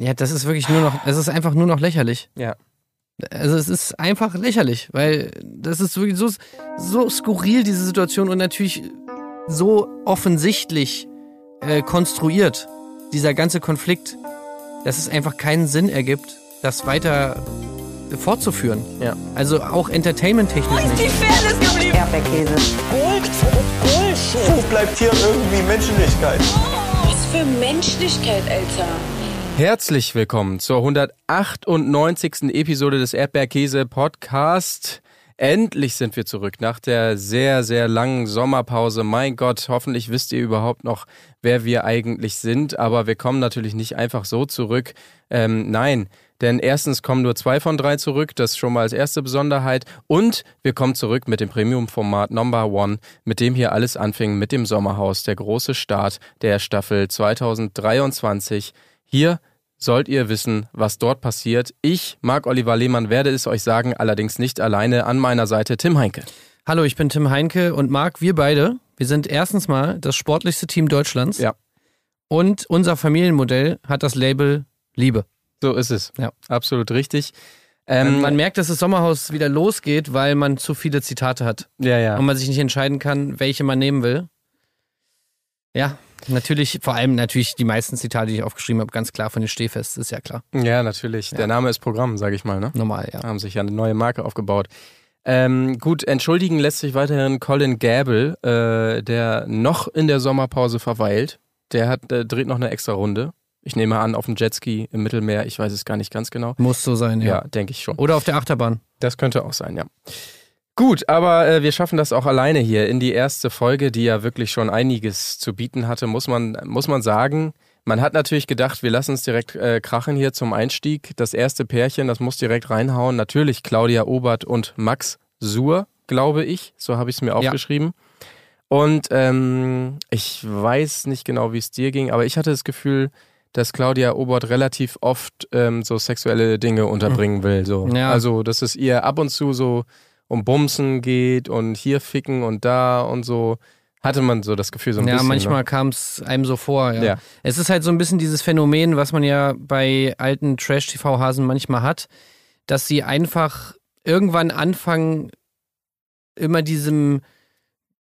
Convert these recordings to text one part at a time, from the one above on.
Ja, das ist wirklich nur noch, es ist einfach nur noch lächerlich. Ja. Also es ist einfach lächerlich, weil das ist wirklich so, so skurril, diese Situation und natürlich so offensichtlich äh, konstruiert, dieser ganze Konflikt, dass es einfach keinen Sinn ergibt, das weiter fortzuführen. Ja. Also auch entertainment-technisch Die nicht. Fairness geblieben. Erdbeerkäse. Gold, Bullshit. Wo bleibt hier irgendwie Menschlichkeit? Was für Menschlichkeit, Alter. Herzlich willkommen zur 198. Episode des Erdbeerkäse Podcast. Endlich sind wir zurück nach der sehr, sehr langen Sommerpause. Mein Gott, hoffentlich wisst ihr überhaupt noch, wer wir eigentlich sind. Aber wir kommen natürlich nicht einfach so zurück. Ähm, nein, denn erstens kommen nur zwei von drei zurück, das schon mal als erste Besonderheit. Und wir kommen zurück mit dem Premium-Format Number One, mit dem hier alles anfing mit dem Sommerhaus, der große Start der Staffel 2023. Hier sollt ihr wissen, was dort passiert. Ich, Marc Oliver Lehmann, werde es euch sagen, allerdings nicht alleine. An meiner Seite Tim Heinke. Hallo, ich bin Tim Heinke und Marc, wir beide, wir sind erstens mal das sportlichste Team Deutschlands. Ja. Und unser Familienmodell hat das Label Liebe. So ist es. Ja. Absolut richtig. Ähm, man merkt, dass das Sommerhaus wieder losgeht, weil man zu viele Zitate hat. ja, ja. und man sich nicht entscheiden kann, welche man nehmen will. Ja, natürlich, vor allem natürlich die meisten Zitate, die ich aufgeschrieben habe, ganz klar von den Stehfest, ist ja klar. Ja, natürlich. Der Name ist Programm, sage ich mal. Ne? Normal, ja. Haben sich ja eine neue Marke aufgebaut. Ähm, gut, entschuldigen lässt sich weiterhin Colin Gable, äh, der noch in der Sommerpause verweilt. Der hat, äh, dreht noch eine extra Runde. Ich nehme an, auf dem Jetski im Mittelmeer. Ich weiß es gar nicht ganz genau. Muss so sein, ja. Ja, denke ich schon. Oder auf der Achterbahn. Das könnte auch sein, ja. Gut, aber äh, wir schaffen das auch alleine hier in die erste Folge, die ja wirklich schon einiges zu bieten hatte, muss man, muss man sagen. Man hat natürlich gedacht, wir lassen es direkt äh, krachen hier zum Einstieg. Das erste Pärchen, das muss direkt reinhauen. Natürlich Claudia Obert und Max Suhr, glaube ich. So habe ich es mir aufgeschrieben. Und ähm, ich weiß nicht genau, wie es dir ging, aber ich hatte das Gefühl, dass Claudia Obert relativ oft ähm, so sexuelle Dinge unterbringen will. So. Ja. Also, dass es ihr ab und zu so um Bumsen geht und hier ficken und da und so. Hatte man so das Gefühl so ein ja, bisschen. manchmal Ne? kam es einem so vor, ja. Ja. Es ist halt so ein bisschen dieses Phänomen, was man ja bei alten Trash-TV-Hasen manchmal hat, dass sie einfach irgendwann anfangen, immer diesem,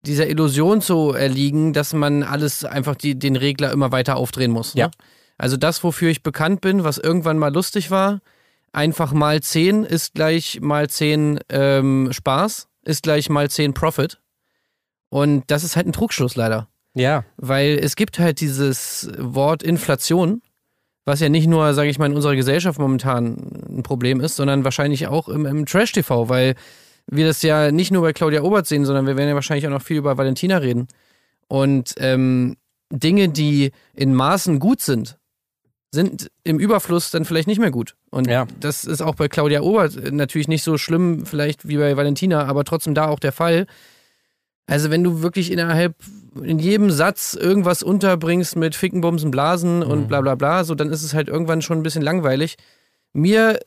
dieser Illusion zu erliegen, dass man alles einfach die, den Regler immer weiter aufdrehen muss. Ne? Ja. Also das, wofür ich bekannt bin, was irgendwann mal lustig war, einfach mal 10 ist gleich mal 10 ähm, Spaß, ist gleich mal 10 Profit. Und das ist halt ein Trugschluss leider. Ja, Weil es gibt halt dieses Wort Inflation, was ja nicht nur, sage ich mal, in unserer Gesellschaft momentan ein Problem ist, sondern wahrscheinlich auch im, im Trash-TV, weil wir das ja nicht nur bei Claudia Obert sehen, sondern wir werden ja wahrscheinlich auch noch viel über Valentina reden. Und ähm, Dinge, die in Maßen gut sind, sind im Überfluss dann vielleicht nicht mehr gut. Und Ja. das ist auch bei Claudia Obert natürlich nicht so schlimm, vielleicht wie bei Valentina, aber trotzdem da auch der Fall. Also wenn du wirklich innerhalb in jedem Satz irgendwas unterbringst mit Ficken, Bumsen, Blasen und bla bla bla, so dann ist es halt irgendwann schon ein bisschen langweilig. Mir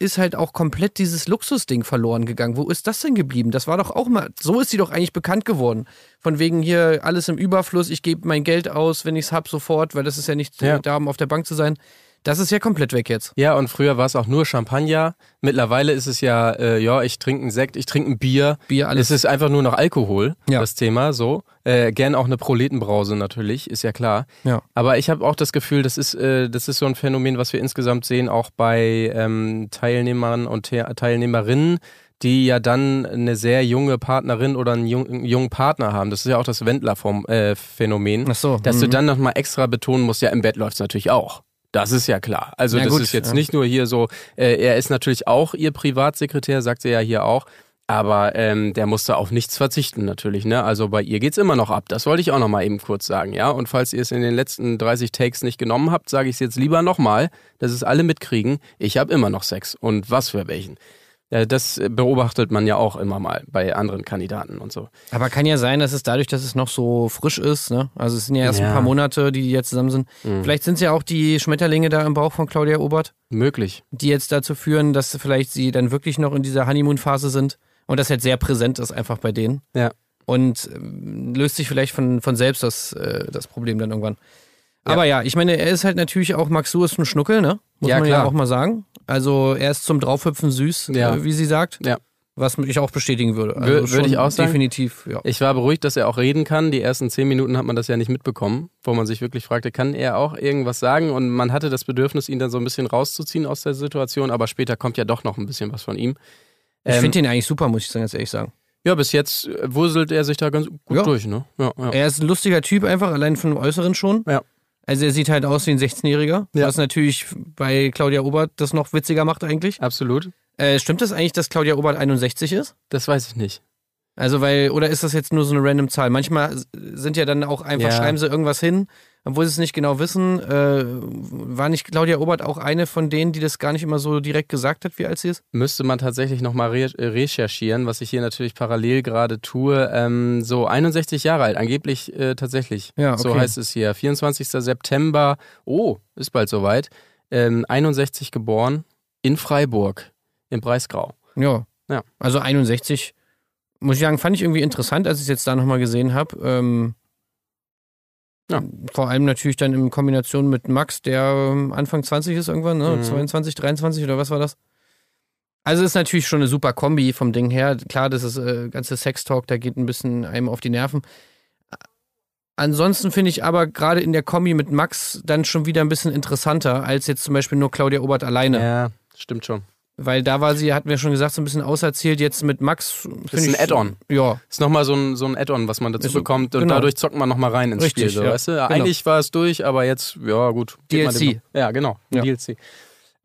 ist halt auch komplett dieses Luxusding verloren gegangen. Wo ist das denn geblieben? Das war doch auch mal, so ist sie doch eigentlich bekannt geworden. Von wegen hier alles im Überfluss, ich gebe mein Geld aus, wenn ich es hab, sofort, weil das ist ja nicht Ja. da, um auf der Bank zu sein. Das ist ja komplett weg jetzt. Ja, und früher war es auch nur Champagner. Mittlerweile ist es ja, äh, ja, ich trinke einen Sekt, ich trinke ein Bier. Bier, alles. Es ist einfach nur noch Alkohol, Ja. das Thema, so. Äh, gern auch eine Proletenbrause natürlich, ist ja klar. Ja. Aber ich habe auch das Gefühl, das ist, äh, das ist so ein Phänomen, was wir insgesamt sehen, auch bei ähm, Teilnehmern und Te Teilnehmerinnen, die ja dann eine sehr junge Partnerin oder einen jung, einen jungen Partner haben. Das ist ja auch das Wendler-Phänomen. Ach so, Dass du mhm. dann nochmal extra betonen musst, ja, im Bett läuft's natürlich auch. Das ist ja klar. Also Ja, das gut, ist jetzt ja. nicht nur hier so, äh, er ist natürlich auch ihr Privatsekretär, sagt sie ja hier auch. Aber ähm, der musste auf nichts verzichten natürlich, ne? Also bei ihr geht's immer noch ab. Das wollte ich auch noch mal eben kurz sagen, ja. Und falls ihr es in den letzten 30 Takes nicht genommen habt, sage ich es jetzt lieber nochmal, dass es alle mitkriegen. Ich habe immer noch Sex. Und was für welchen. Äh, das beobachtet man ja auch immer mal bei anderen Kandidaten und so. Aber kann ja sein, dass es dadurch, dass es noch so frisch ist, ne? Also es sind ja erst Ja. ein paar Monate, die jetzt zusammen sind. Mhm. Vielleicht sind es ja auch die Schmetterlinge da im Bauch von Claudia Obert, Möglich. die jetzt dazu führen, dass vielleicht sie dann wirklich noch in dieser Honeymoon-Phase sind und das halt sehr präsent ist einfach bei denen. Ja. Und ähm, löst sich vielleicht von, von selbst das, äh, das Problem dann irgendwann. Aber ja, ich meine, er ist halt natürlich auch, Max Su ist ein Schnuckel, ne? Muss Ja, man ja klar. auch mal sagen. Also er ist zum Draufhüpfen süß, Ja. äh, wie sie sagt. Ja. Was ich auch bestätigen würde. Also Wür- würde schon ich auch sagen. Definitiv, ja. Ich war beruhigt, dass er auch reden kann. Die ersten zehn Minuten hat man das ja nicht mitbekommen, wo man sich wirklich fragte, kann er auch irgendwas sagen? Und man hatte das Bedürfnis, ihn dann so ein bisschen rauszuziehen aus der Situation, aber später kommt ja doch noch ein bisschen was von ihm. Ich Ähm, finde ihn eigentlich super, muss ich ganz ehrlich sagen. Ja, bis jetzt äh, wuselt er sich da ganz gut Ja. durch, ne? Ja, ja. Er ist ein lustiger Typ einfach, allein von dem Äußeren schon. Ja. Also er sieht halt aus wie ein 16-Jähriger, Ja. was natürlich bei Claudia Obert das noch witziger macht eigentlich. Absolut. Äh, stimmt das eigentlich, dass Claudia Obert 61 ist? Das weiß ich nicht. Also weil, oder ist das jetzt nur so eine random Zahl? Manchmal sind ja dann auch einfach, Ja. schreiben sie irgendwas hin, obwohl sie es nicht genau wissen. Äh, war nicht Claudia Obert auch eine von denen, die das gar nicht immer so direkt gesagt hat, wie alt sie ist? Müsste man tatsächlich nochmal re äh, recherchieren, was ich hier natürlich parallel gerade tue. Ähm, so 61 Jahre alt, angeblich äh, tatsächlich. Ja, So okay. heißt es hier. 24. September, oh, ist bald soweit. Ähm, 61 geboren in Freiburg im Breisgau. Ja. Ja. Also 61, muss ich sagen, fand ich irgendwie interessant, als ich es jetzt da nochmal gesehen habe. Ähm, Ja. Vor allem natürlich dann in Kombination mit Max, der ähm, Anfang 20 ist irgendwann, ne? Mhm. 22, 23 oder was war das? Also ist natürlich schon eine super Kombi vom Ding her. Klar, das ist äh, ganze Sextalk, da geht ein bisschen einem auf die Nerven. Ansonsten finde ich aber gerade in der Kombi mit Max dann schon wieder ein bisschen interessanter als jetzt zum Beispiel nur Claudia Obert alleine. Ja, stimmt schon. Weil da war sie, hatten wir schon gesagt, so ein bisschen auserzählt. Jetzt mit Max. ist finde ein Add-on. Ja. Ist nochmal so ein, so ein Add-on, was man dazu Ist so- bekommt und genau. dadurch zockt man nochmal rein ins Richtig, Spiel. So, ja. weißt du? Genau. Eigentlich war es durch, aber jetzt, ja gut. DLC. Ja, genau. Ja. DLC.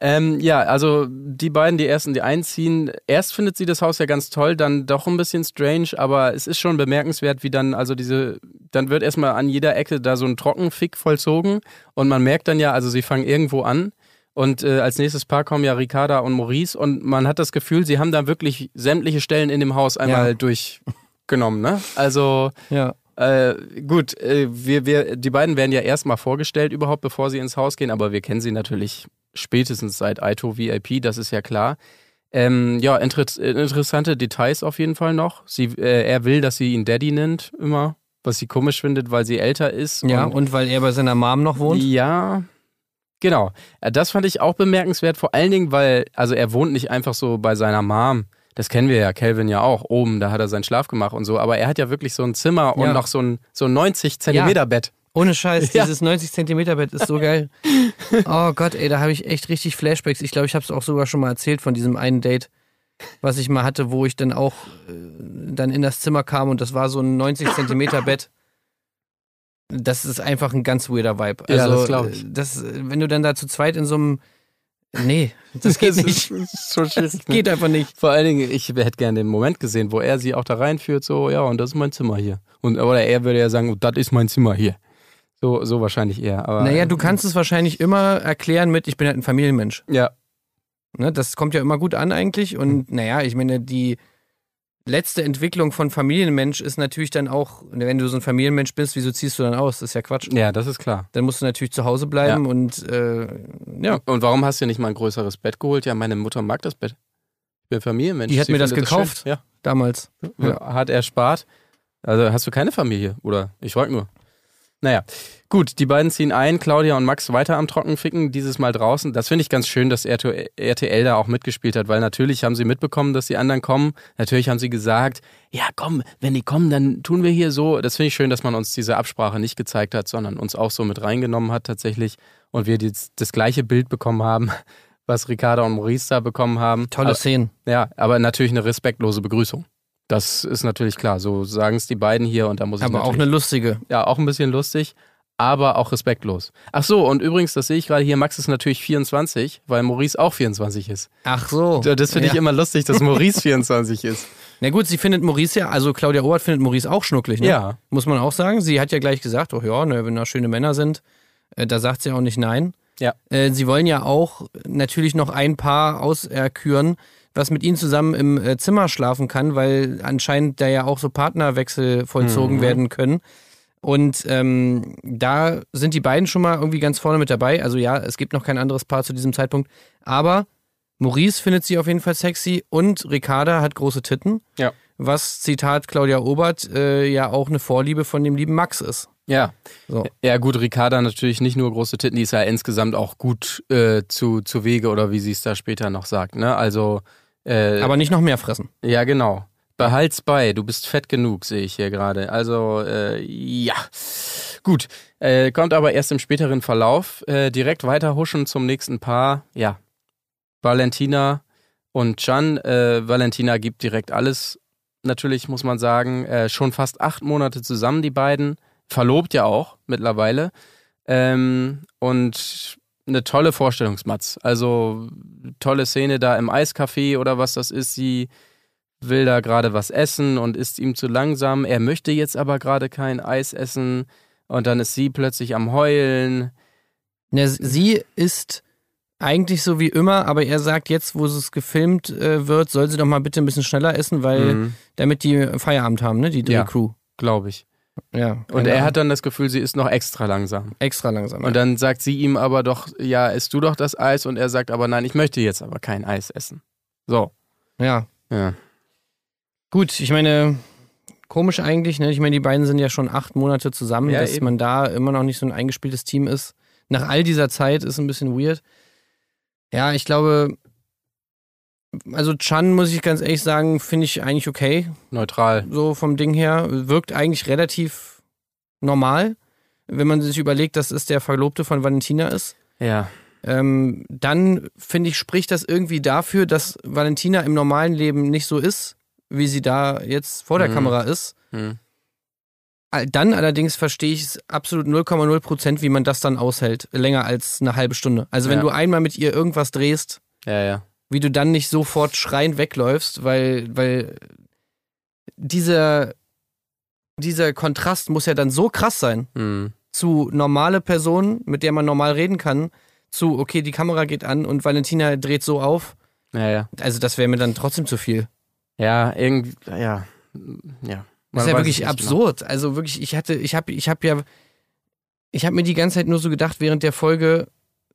Ähm, ja, also die beiden, die ersten, die einziehen. Erst findet sie das Haus ja ganz toll, dann doch ein bisschen strange, aber es ist schon bemerkenswert, wie dann, also diese, dann wird erstmal an jeder Ecke da so ein Trockenfick vollzogen und man merkt dann ja, also sie fangen irgendwo an und äh, als nächstes Paar kommen ja Ricarda und Maurice und man hat das Gefühl, sie haben da wirklich sämtliche Stellen in dem Haus einmal Ja. durchgenommen, ne? Also Ja. äh, gut, äh, wir, wir, die beiden werden ja erstmal vorgestellt überhaupt, bevor sie ins Haus gehen, aber wir kennen sie natürlich spätestens seit Aito VIP, das ist ja klar. Ähm, ja, inter interessante Details auf jeden Fall noch. Sie, äh, er will, dass sie ihn Daddy nennt, immer, was sie komisch findet, weil sie älter ist. Ja, und und weil er bei seiner Mom noch wohnt. ja, genau. Äh, Das fand ich auch bemerkenswert, vor allen Dingen, weil, also er wohnt nicht einfach so bei seiner Mom. Das kennen wir ja, Calvin ja auch, oben, da hat er sein Schlafgemach und so, aber er hat ja wirklich so ein Zimmer und Ja. noch so ein, so ein 90 Zentimeter Bett. Ohne Scheiß, Ja. dieses 90 Zentimeter Bett ist so geil. Oh Gott, ey, da habe ich echt richtig Flashbacks. Ich glaube, ich habe es auch sogar schon mal erzählt von diesem einen Date, was ich mal hatte, wo ich dann auch äh, dann in das Zimmer kam und das war so ein 90 Zentimeter Bett. Das ist einfach ein ganz weirder Vibe. Also, Ja, das glaub ich. äh, Das, wenn du dann da zu zweit in so einem. Nee, das geht nicht. Das ist so. Das geht einfach nicht. Vor allen Dingen, ich hätte gerne den Moment gesehen, wo er sie auch da reinführt, so, ja, und das ist mein Zimmer hier. Und, oder er würde ja sagen, das ist mein Zimmer hier. So, so wahrscheinlich eher. Aber, Naja, du kannst es wahrscheinlich immer erklären mit, ich bin halt ein Familienmensch. Ja, Ne, das kommt ja immer gut an eigentlich. Und naja, ich meine, die letzte Entwicklung von Familienmensch ist natürlich dann auch, wenn du so ein Familienmensch bist, wieso ziehst du dann aus? Das ist ja Quatsch. ja, das ist klar. Dann musst du natürlich zu Hause bleiben und äh, ja, Und warum hast du nicht mal ein größeres Bett geholt? Ja, meine Mutter mag das Bett. Ich bin Familienmensch. Die hat Sie mir das gekauft. schön. damals. Ja. Ja. Hat er spart. Also hast du keine Familie? Oder? Ich frag nur. Naja, gut, die beiden ziehen ein, Claudia und Max weiter am Trockenficken, dieses Mal draußen. Das finde ich ganz schön, dass RTL da auch mitgespielt hat, weil natürlich haben sie mitbekommen, dass die anderen kommen. Natürlich haben sie gesagt, ja komm, wenn die kommen, dann tun wir hier so. Das finde ich schön, dass man uns diese Absprache nicht gezeigt hat, sondern uns auch so mit reingenommen hat tatsächlich und wir das gleiche Bild bekommen haben, was Ricarda und Maurice da bekommen haben. Tolle Szenen. ja, aber natürlich eine respektlose Begrüßung. Das ist natürlich klar. So sagen es die beiden hier und da muss ich Aber auch eine lustige. ja auch ein bisschen lustig, aber auch respektlos. Ach so und übrigens, das sehe ich gerade hier. Max ist natürlich 24, weil Maurice auch 24 ist. Ach so. Das finde ich ja. immer lustig, dass Maurice 24 ist. Na gut, sie findet Maurice ja, also Claudia Obert findet Maurice auch schnucklig, ne? Ja. Muss man auch sagen. Sie hat ja gleich gesagt, oh ja, ne, wenn da schöne Männer sind, äh, da sagt sie auch nicht nein. Ja. Äh, sie wollen ja auch natürlich noch ein Paar auserküren, was mit ihnen zusammen im äh, Zimmer schlafen kann, weil anscheinend da ja auch so Partnerwechsel vollzogen Mhm. werden können. Und ähm, da sind die beiden schon mal irgendwie ganz vorne mit dabei. Also ja, es gibt noch kein anderes Paar zu diesem Zeitpunkt. Aber Maurice findet sie auf jeden Fall sexy und Ricarda hat große Titten. Ja. Was, Zitat Claudia Obert, äh, ja auch eine Vorliebe von dem lieben Max ist. Ja. So. Ja, gut, Ricarda natürlich nicht nur große Titten, die ist ja insgesamt auch gut äh, zu, zu Wege oder wie sie es da später noch sagt, ne? Also, äh, Aber nicht noch mehr fressen. ja, genau. Behalt's bei, du bist fett genug, sehe ich hier gerade. Also, äh, ja. Gut. Äh, kommt aber erst im späteren Verlauf. Äh, direkt weiter huschen zum nächsten Paar. Ja. Valentina und Can. Äh, Valentina gibt direkt alles. Natürlich muss man sagen, äh, schon fast acht Monate zusammen, die beiden. Verlobt ja auch mittlerweile. Ähm, und eine tolle Vorstellungsmatz. Also tolle Szene da im Eiscafé oder was das ist. Sie will da gerade was essen und ist ihm zu langsam. Er möchte jetzt aber gerade kein Eis essen. Und dann ist sie plötzlich am Heulen. Ne, sie ist eigentlich so wie immer, aber er sagt jetzt, wo es gefilmt äh, wird, soll sie doch mal bitte ein bisschen schneller essen, weil Mhm, damit die Feierabend haben, ne? Die Ja. Drehcrew. Glaube ich. Ja. Und er Ahnung. hat dann das Gefühl, sie ist noch extra langsam. extra langsam. Und dann sagt sie ihm aber doch, ja, isst du doch das Eis. Und er sagt aber, nein, ich möchte jetzt aber kein Eis essen. So. ja. Ja. Gut, ich meine, komisch eigentlich, ne? Ich meine, die beiden sind ja schon acht Monate zusammen, Ja, dass eben. man da immer noch nicht so ein eingespieltes Team ist. Nach all dieser Zeit ist ein bisschen weird. Ja, ich glaube, also Chan, muss ich ganz ehrlich sagen, finde ich eigentlich okay. Neutral. so vom Ding her. Wirkt eigentlich relativ normal, wenn man sich überlegt, dass es der Verlobte von Valentina ist. Ja. Ähm, dann finde ich, spricht das irgendwie dafür, dass Valentina im normalen Leben nicht so ist, wie sie da jetzt vor der Mhm. Kamera ist. Hm. All- Dann allerdings verstehe ich es absolut 0,0 Prozent, wie man das dann aushält, länger als eine halbe Stunde. Also wenn Ja. du einmal mit ihr irgendwas drehst, Ja, ja. Wie du dann nicht sofort schreiend wegläufst, weil, weil dieser, dieser Kontrast muss ja dann so krass sein Hm. zu normale Personen, mit der man normal reden kann, zu, okay, die Kamera geht an und Valentina dreht so auf. Ja, ja. Also das wäre mir dann trotzdem zu viel. Ja, irgendwie, ja. Ja. Das ist ja wirklich nicht absurd. Also wirklich, ich hatte, ich habe, ich habe ja, ich habe mir die ganze Zeit nur so gedacht, während der Folge,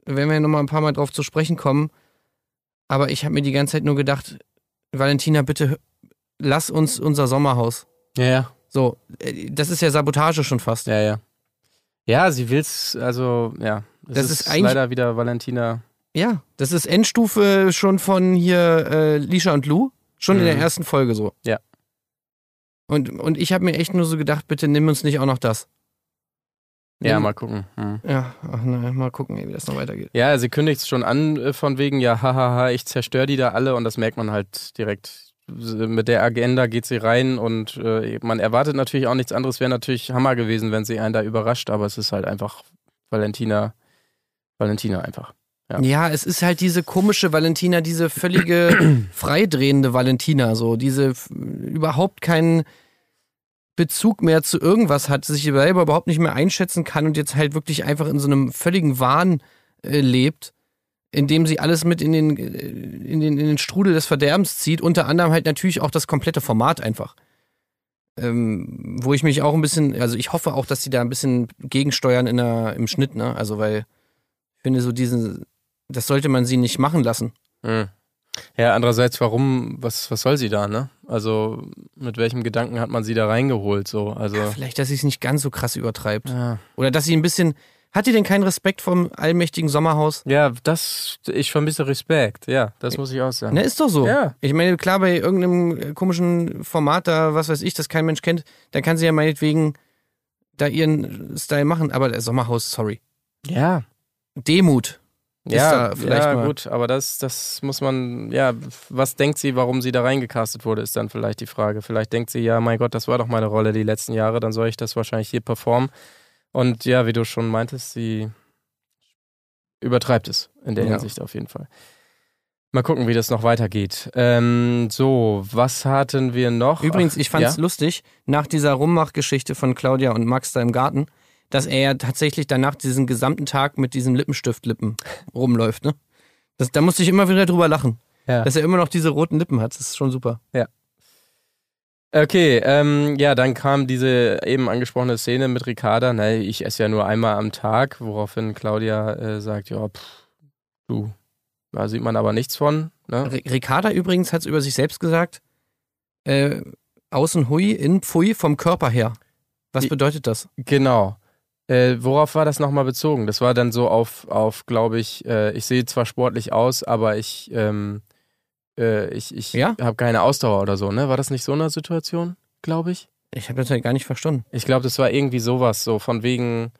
werden wir ja nochmal ein paar Mal drauf zu sprechen kommen, aber ich habe mir die ganze Zeit nur gedacht, Valentina, bitte lass uns unser Sommerhaus. Ja, ja. So, äh, das ist ja Sabotage schon fast. Ja, ja. Ja, sie will's, also, ja. Es Das ist eigentlich- leider wieder Valentina. Ja, das ist Endstufe schon von hier äh, Lisha und Lou, schon in der Mhm. ersten Folge so. Ja. Und, und ich habe mir echt nur so gedacht, bitte nimm uns nicht auch noch das. Ja, Nimm- mal gucken. Hm. Ja, ach, na, mal gucken, wie das noch weitergeht. Ja, sie kündigt es schon an, äh, von wegen, ja, hahaha, ich zerstöre die da alle und das merkt man halt direkt. Mit der Agenda geht sie rein und äh, man erwartet natürlich auch nichts anderes. Wäre natürlich Hammer gewesen, wenn sie einen da überrascht, aber es ist halt einfach Valentina, Valentina einfach. Ja. Ja. es ist halt diese komische Valentina, diese völlige freidrehende Valentina, so diese überhaupt keinen Bezug mehr zu irgendwas hat, sich selber überhaupt nicht mehr einschätzen kann und jetzt halt wirklich einfach in so einem völligen Wahn äh, lebt, in dem sie alles mit in den, äh, in, den, in den Strudel des Verderbens zieht, unter anderem halt natürlich auch das komplette Format einfach. Ähm, wo ich mich auch ein bisschen, also ich hoffe auch, dass sie da ein bisschen gegensteuern in der, im Schnitt, ne? Also weil ich finde so diesen, das sollte man sie nicht machen lassen. Hm. Ja, andererseits, warum, was, was soll sie da, ne? Also, mit welchem Gedanken hat man sie da reingeholt, so? Also, Vielleicht, dass sie es nicht ganz so krass übertreibt. ja. Oder dass sie ein bisschen. Hat die denn keinen Respekt vom allmächtigen Sommerhaus? ja, das, ich vermisse Respekt, ja, das muss ich auch sagen. Ne, ist doch so. Ja. Ich meine, klar, bei irgendeinem äh, komischen Format da, was weiß ich, das kein Mensch kennt, dann kann sie ja meinetwegen da ihren Style machen. Aber der Sommerhaus, sorry. Ja, Demut. Ja, vielleicht ja mal- gut, aber das, das muss man, ja, was denkt sie, warum sie da reingecastet wurde, ist dann vielleicht die Frage. Vielleicht denkt sie, ja, mein Gott, das war doch meine Rolle die letzten Jahre, dann soll ich das wahrscheinlich hier performen. Und ja, wie du schon meintest, sie übertreibt es in der Ja. Hinsicht auf jeden Fall. Mal gucken, wie das noch weitergeht. Ähm, so, was hatten wir noch? Übrigens, ich fand's ja? lustig, nach dieser Rummachgeschichte von Claudia und Max da im Garten, dass er ja tatsächlich danach diesen gesamten Tag mit diesen Lippenstiftlippen rumläuft, ne? Das, da musste ich immer wieder drüber lachen. Ja. Dass er immer noch diese roten Lippen hat. Das ist schon super. Okay, ähm, ja, dann kam diese eben angesprochene Szene mit Ricarda. Na, ich esse ja nur einmal am Tag, woraufhin Claudia äh, sagt, ja, pff, du, da sieht man aber nichts von. Ne? Ricarda übrigens hat es über sich selbst gesagt, äh, außen hui, innen pfui vom Körper her. Was bedeutet das? Genau. Äh, worauf war das nochmal bezogen? Das war dann so auf, auf glaube ich, äh, ich sehe zwar sportlich aus, aber ich, ähm, äh, ich, ich Ja? habe keine Ausdauer oder so, ne? War das nicht so eine Situation, glaube ich? Ich habe das halt gar nicht verstanden. Ich glaube, das war irgendwie sowas, so von wegen,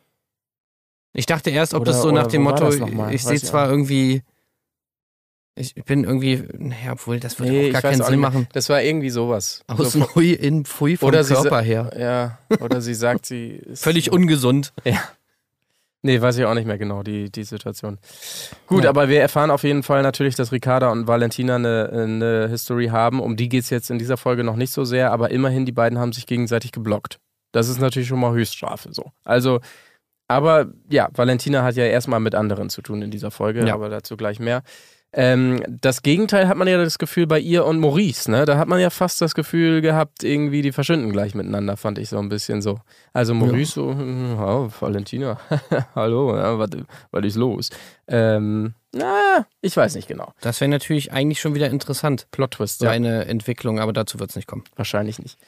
Ich dachte erst, ob Oder- das so nach dem Motto, ich sehe zwar irgendwie, ich bin irgendwie, naja, obwohl das würde Nee, auch gar keinen Sinn machen. das war irgendwie sowas. Aus so Hui in Pfui vom Oder Körper her. Ja, oder sie sagt, sie ist Völlig ungesund. Nee, weiß ich auch nicht mehr genau, die, die Situation. Gut, Ja. aber wir erfahren auf jeden Fall natürlich, dass Ricarda und Valentina eine, eine History haben. Um die geht es jetzt in dieser Folge noch nicht so sehr, aber immerhin, die beiden haben sich gegenseitig geblockt. Das ist natürlich schon mal Höchststrafe so. Also, aber ja, Valentina hat ja erstmal mit anderen zu tun in dieser Folge, Ja. aber dazu gleich mehr. Ähm, das Gegenteil hat man ja das Gefühl bei ihr und Maurice, ne? Da hat man ja fast das Gefühl gehabt, irgendwie die verschwinden gleich miteinander, fand ich so ein bisschen so. Also Maurice so, hm, oh, Valentina, hallo, ja, was, ist los? Ähm, na, ich weiß nicht genau. Das wäre natürlich eigentlich schon wieder interessant, Plot-Twist, ja, seine Entwicklung, aber dazu wird es nicht kommen. wahrscheinlich nicht.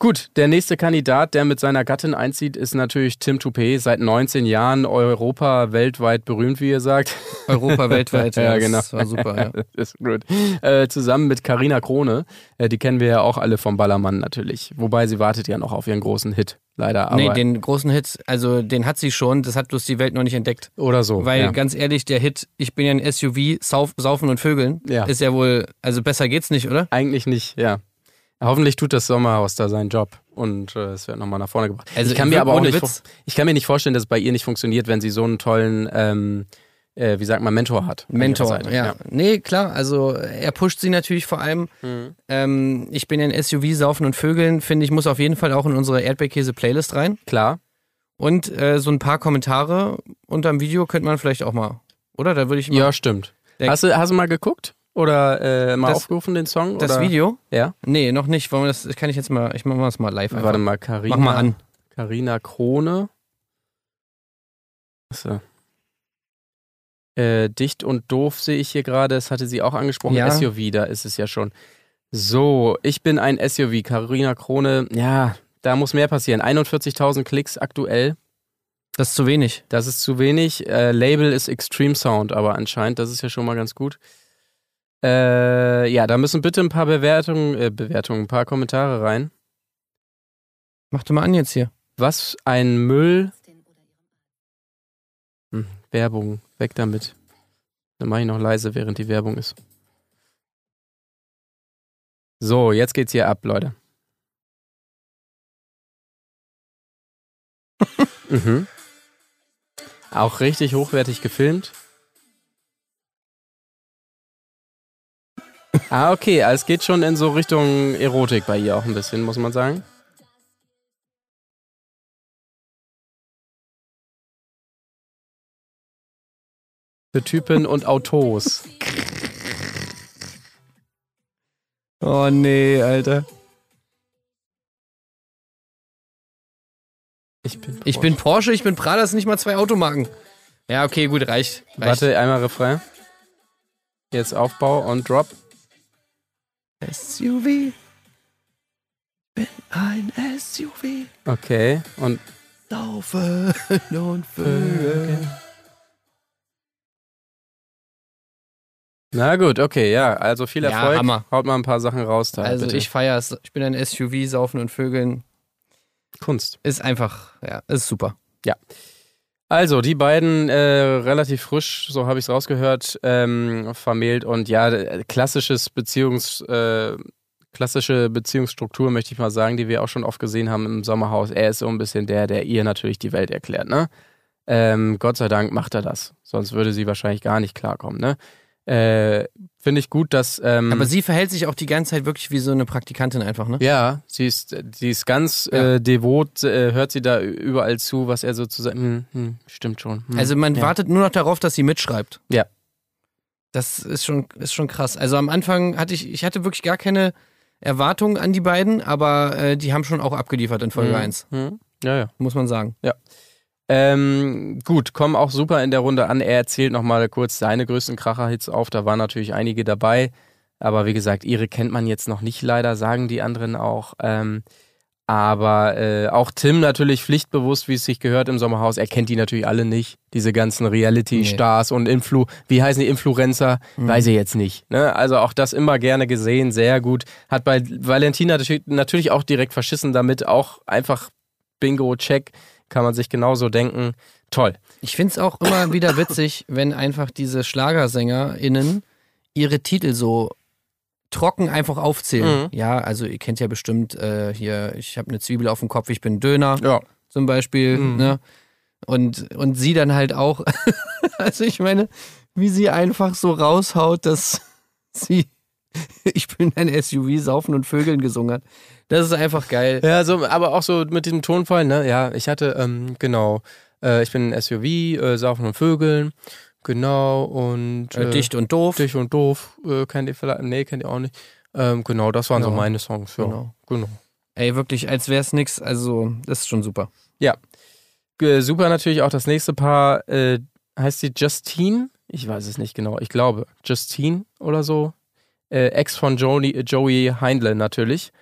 Gut, der nächste Kandidat, der mit seiner Gattin einzieht, ist natürlich Tim Toupé, seit 19 Jahren Europa, weltweit berühmt, wie ihr sagt. Europa weltweit, Ja, ja, genau. Das war super, ja. Das ist gut. Äh, zusammen mit Karina Krone, äh, die kennen wir ja auch alle vom Ballermann natürlich. Wobei sie wartet ja noch auf ihren großen Hit, leider. Aber, nee, den großen Hit, also den hat sie schon, das hat bloß die Welt noch nicht entdeckt. oder so. Weil ja. ganz ehrlich, der Hit, ich bin ja ein SUV, sauf, saufen und vögeln, Ja. ist ja wohl, also besser geht's nicht, oder? Eigentlich nicht, ja. Hoffentlich tut das Sommerhaus da seinen Job und äh, es wird nochmal nach vorne gebracht. Also ich kann mir aber auch nicht, ich kann mir nicht vorstellen, dass es bei ihr nicht funktioniert, wenn sie so einen tollen, ähm, äh, wie sagt man, Mentor hat. Mentor, Seite. ja. Nee, klar, also er pusht sie natürlich vor allem. Mhm. Ähm, ich bin ja ein SUV, Saufen und Vögeln, finde ich, muss auf jeden Fall auch in unsere Erdbeerkäse-Playlist rein. Klar. Und äh, so ein paar Kommentare unterm Video könnte man vielleicht auch mal, oder? Da würde ich mal Ja, stimmt. Hast du, hast du mal geguckt? Oder äh, mal Das- aufgerufen, den Song? das oder? Video? Ja. Nee, noch nicht. Wollen wir das, kann ich jetzt mal, ich mache das mal live einfach. Warte mal, Carina. Mach mal an. Carina Krone. Achso. Äh, dicht und doof sehe ich hier gerade. Das hatte sie auch angesprochen. Ja. SUV, da ist es ja schon. So, ich bin ein SUV. Carina Krone. Ja, da muss mehr passieren. 41.000 Klicks aktuell. Das ist zu wenig. Das ist zu wenig. Äh, Label ist Extreme Sound, aber anscheinend, das ist ja schon mal ganz gut. Äh, ja, da müssen bitte ein paar Bewertungen, äh, Bewertungen, ein paar Kommentare rein. Mach doch mal an jetzt hier. Was ein Müll. Hm, Werbung, weg damit. Dann mache ich noch leise, während die Werbung ist. So, jetzt geht's hier ab, Leute. mhm. Auch richtig hochwertig gefilmt. Ah, okay, also es geht schon in so Richtung Erotik bei ihr auch ein bisschen, muss man sagen. Für Typen und Autos. Oh nee, Alter. Ich bin, Ich bin Porsche, ich bin Prada, das sind nicht mal zwei Automarken. Ja, okay, gut, reicht. reicht. Warte, einmal Refrain. Jetzt Aufbau und Drop. SUV. Bin ein SUV. Okay. Und Saufen und Vögeln. na gut, okay, ja. Also viel Ja, Erfolg. Hammer. Haut mal ein paar Sachen raus da. Also bitte. ich feiere es. Ich bin ein SUV, Saufen und Vögeln. Kunst. Ist einfach, ja, ist super. Also, die beiden äh, relativ frisch, so habe ich es rausgehört, ähm, vermählt und ja, äh, klassisches Beziehungs, äh, klassische Beziehungsstruktur, möchte ich mal sagen, die wir auch schon oft gesehen haben im Sommerhaus. Er ist so ein bisschen der, der ihr natürlich die Welt erklärt, ne? Ähm, Gott sei Dank macht er das. Sonst würde sie wahrscheinlich gar nicht klarkommen, ne? Äh, Finde ich gut, dass. Ähm, Aber sie verhält sich auch die ganze Zeit wirklich wie so eine Praktikantin einfach, ne? ja, sie ist, sie ist ganz Ja. äh, devot, äh, hört sie da überall zu, was er sozusagen. Hm, hm, stimmt schon. Hm, Also man ja. wartet nur noch darauf, dass sie mitschreibt. Ja. Das ist schon, ist schon krass. Also am Anfang hatte ich, ich hatte wirklich gar keine Erwartungen an die beiden, aber äh, die haben schon auch abgeliefert in Folge Hm, 1, hm. Ja, ja. muss man sagen. Ähm, gut, kommen auch super in der Runde an. Er erzählt nochmal kurz seine größten Kracher-Hits auf. Da waren natürlich einige dabei. Aber wie gesagt, ihre kennt man jetzt noch nicht leider, sagen die anderen auch. Ähm, Aber äh, auch Tim natürlich pflichtbewusst, wie es sich gehört im Sommerhaus. Er kennt die natürlich alle nicht. Diese ganzen Reality-Stars und Influ, wie heißen die Influencer? Weiß ich jetzt nicht. Ne? Also auch das immer gerne gesehen, sehr gut. Hat bei Valentina natürlich- natürlich auch direkt verschissen damit. Auch einfach Bingo, Check, kann man sich genauso denken. Toll. Ich finde es auch immer wieder witzig, wenn einfach diese Schlagersänger*innen ihre Titel so trocken einfach aufzählen. Mhm. Ja, also ihr kennt ja bestimmt äh, hier, ich habe eine Zwiebel auf dem Kopf, ich bin Döner Ja. zum Beispiel. Mhm. Ne? Und, und sie dann halt auch, also ich meine, wie sie einfach so raushaut, dass sie Ich bin ein SUV, Saufen und Vögeln gesungen hat. Das ist einfach geil. Ja, so, aber auch so mit diesem Tonfall, ne? Ja, ich hatte, ähm, genau, äh, ich bin ein SUV, äh, Saufen und Vögeln, genau, und Äh, dicht und doof. Dicht und doof, äh, kennt ihr vielleicht, nee, kennt ihr auch nicht. Ähm, genau, das waren so Genau. meine Songs, ja. Genau. genau. Ey, wirklich, als wär's nix. Also, das ist schon super. Ja. Super natürlich auch das nächste Paar, äh, heißt sie Justine? Ich weiß es nicht genau, ich glaube. Justine oder so. Äh, Ex von Joey, Joey Heindle natürlich.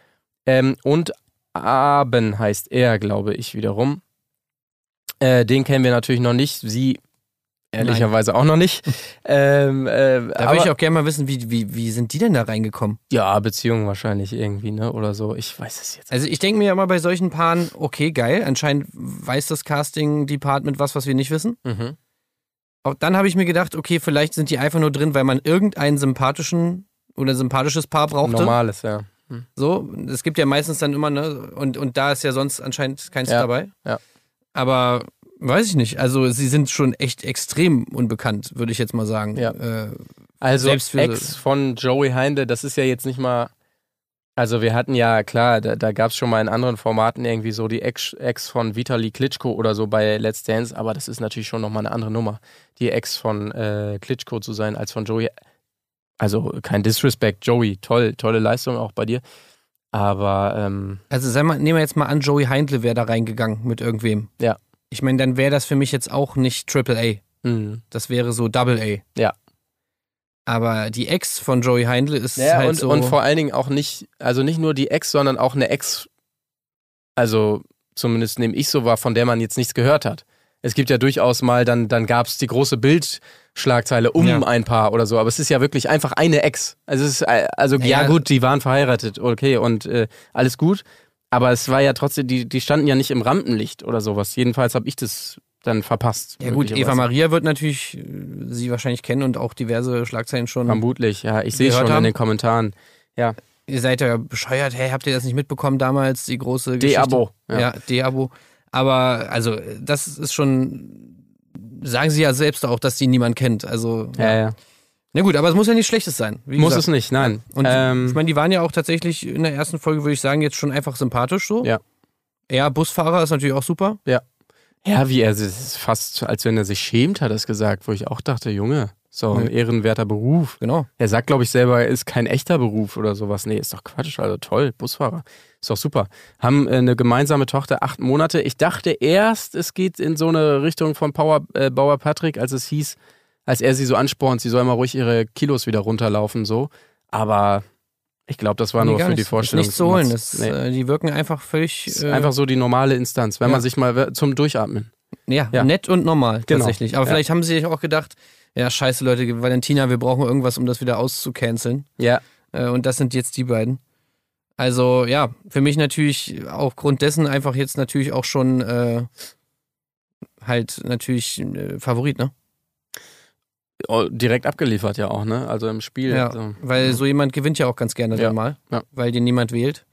Ähm, und Aben heißt er, glaube ich, wiederum. Äh, den kennen wir natürlich noch nicht. Sie ehrlicherweise auch noch nicht. ähm, äh, Da würde ich auch gerne mal wissen, wie, wie, wie sind die denn da reingekommen? ja, Beziehung wahrscheinlich irgendwie, ne? Oder so. Ich weiß es jetzt. Also ich denke mir immer bei solchen Paaren, okay, geil, anscheinend weiß das Casting-Department was, was wir nicht wissen. Mhm. Auch dann habe ich mir gedacht, okay, vielleicht sind die einfach nur drin, weil man irgendeinen sympathischen oder sympathisches Paar brauchte. Normales, ja. So, es gibt ja meistens dann immer, ne, und, und da ist ja sonst anscheinend keins Ja, dabei. ja. Aber weiß ich nicht. Also sie sind schon echt extrem unbekannt, würde ich jetzt mal sagen. Ja. Äh, Also Selbst für- Ex von Joey Heinde, das ist ja jetzt nicht mal. Also wir hatten ja, klar, da, da gab es schon mal in anderen Formaten irgendwie so die Ex, Ex von Vitali Klitschko oder so bei Let's Dance, aber das ist natürlich schon nochmal eine andere Nummer, die Ex von äh, Klitschko zu sein als von Joey. Also kein Disrespect, Joey, toll, tolle Leistung auch bei dir. Aber ähm, also sagen wir, nehmen wir jetzt mal an, Joey Heindle wäre da reingegangen mit irgendwem. Ja. Ich meine, dann wäre das für mich jetzt auch nicht Triple A. mh. Das wäre so Double A. Ja. Aber die Ex von Joey Heindle ist Ja, halt und, so. und vor allen Dingen auch nicht, also nicht nur die Ex, sondern auch eine Ex, also zumindest nehme ich so wahr, von der man jetzt nichts gehört hat. Es gibt ja durchaus mal, dann, dann gab es die große Bildschlagzeile um Ja. ein Paar oder so, aber es ist ja wirklich einfach eine Ex. Also, es ist, äh, also ja, Ja. gut, die waren verheiratet, okay, und äh, alles gut, aber es war ja trotzdem, die, die standen ja nicht im Rampenlicht oder sowas. Jedenfalls habe ich das dann verpasst. ja gut, Eva. Maria wird natürlich äh, sie wahrscheinlich kennen und auch diverse Schlagzeilen schon. Vermutlich, ja, ich sehe Gehört schon in haben? den Kommentaren. Ihr seid ja bescheuert, hey, habt ihr das nicht mitbekommen damals, die große Geschichte? D-Abo. Ja, D-Abo. Aber also, das ist schon, sagen sie ja selbst auch, dass die niemand kennt. Also, Ja, ja. na gut, aber es muss ja nicht Schlechtes sein. Muss gesagt. es nicht, nein. Und ähm, ich meine, die waren ja auch tatsächlich in der ersten Folge, würde ich sagen, jetzt schon einfach sympathisch so. Ja. Ja, Busfahrer ist natürlich auch super. Ja, wie er, es ist fast, als wenn er sich schämt, hat er es gesagt, wo ich auch dachte, Junge, so ein Nee. ehrenwerter Beruf. Genau. Er sagt, glaube ich, selber, er ist kein echter Beruf oder sowas. Nee, ist doch Quatsch, also toll, Busfahrer. Ist doch super. Haben äh, eine gemeinsame Tochter, acht Monate. Ich dachte erst, es geht in so eine Richtung von Power, äh, Bauer Patrick, als es hieß, als er sie so anspornt, sie soll mal ruhig ihre Kilos wieder runterlaufen, so. Aber ich glaube, das war Nee, nur für die nichts. Vorstellung. Ist nichts zu holen. Das, nee. äh, die wirken einfach völlig ist äh, einfach so die normale Instanz, wenn ja. man sich mal zum Durchatmen. ja, ja. nett und normal Genau. tatsächlich. Aber Ja. vielleicht haben sie sich auch gedacht, ja, scheiße Leute, Valentina, wir brauchen irgendwas, um das wieder auszucanceln. Ja, Äh, und das sind jetzt die beiden. Also ja, für mich natürlich aufgrund dessen einfach jetzt natürlich auch schon äh, halt natürlich äh, Favorit, ne? Oh, direkt abgeliefert ja auch, ne? Also im Spiel. Ja, so. weil so jemand gewinnt ja auch ganz gerne Ja, dann mal, ja. weil den niemand wählt.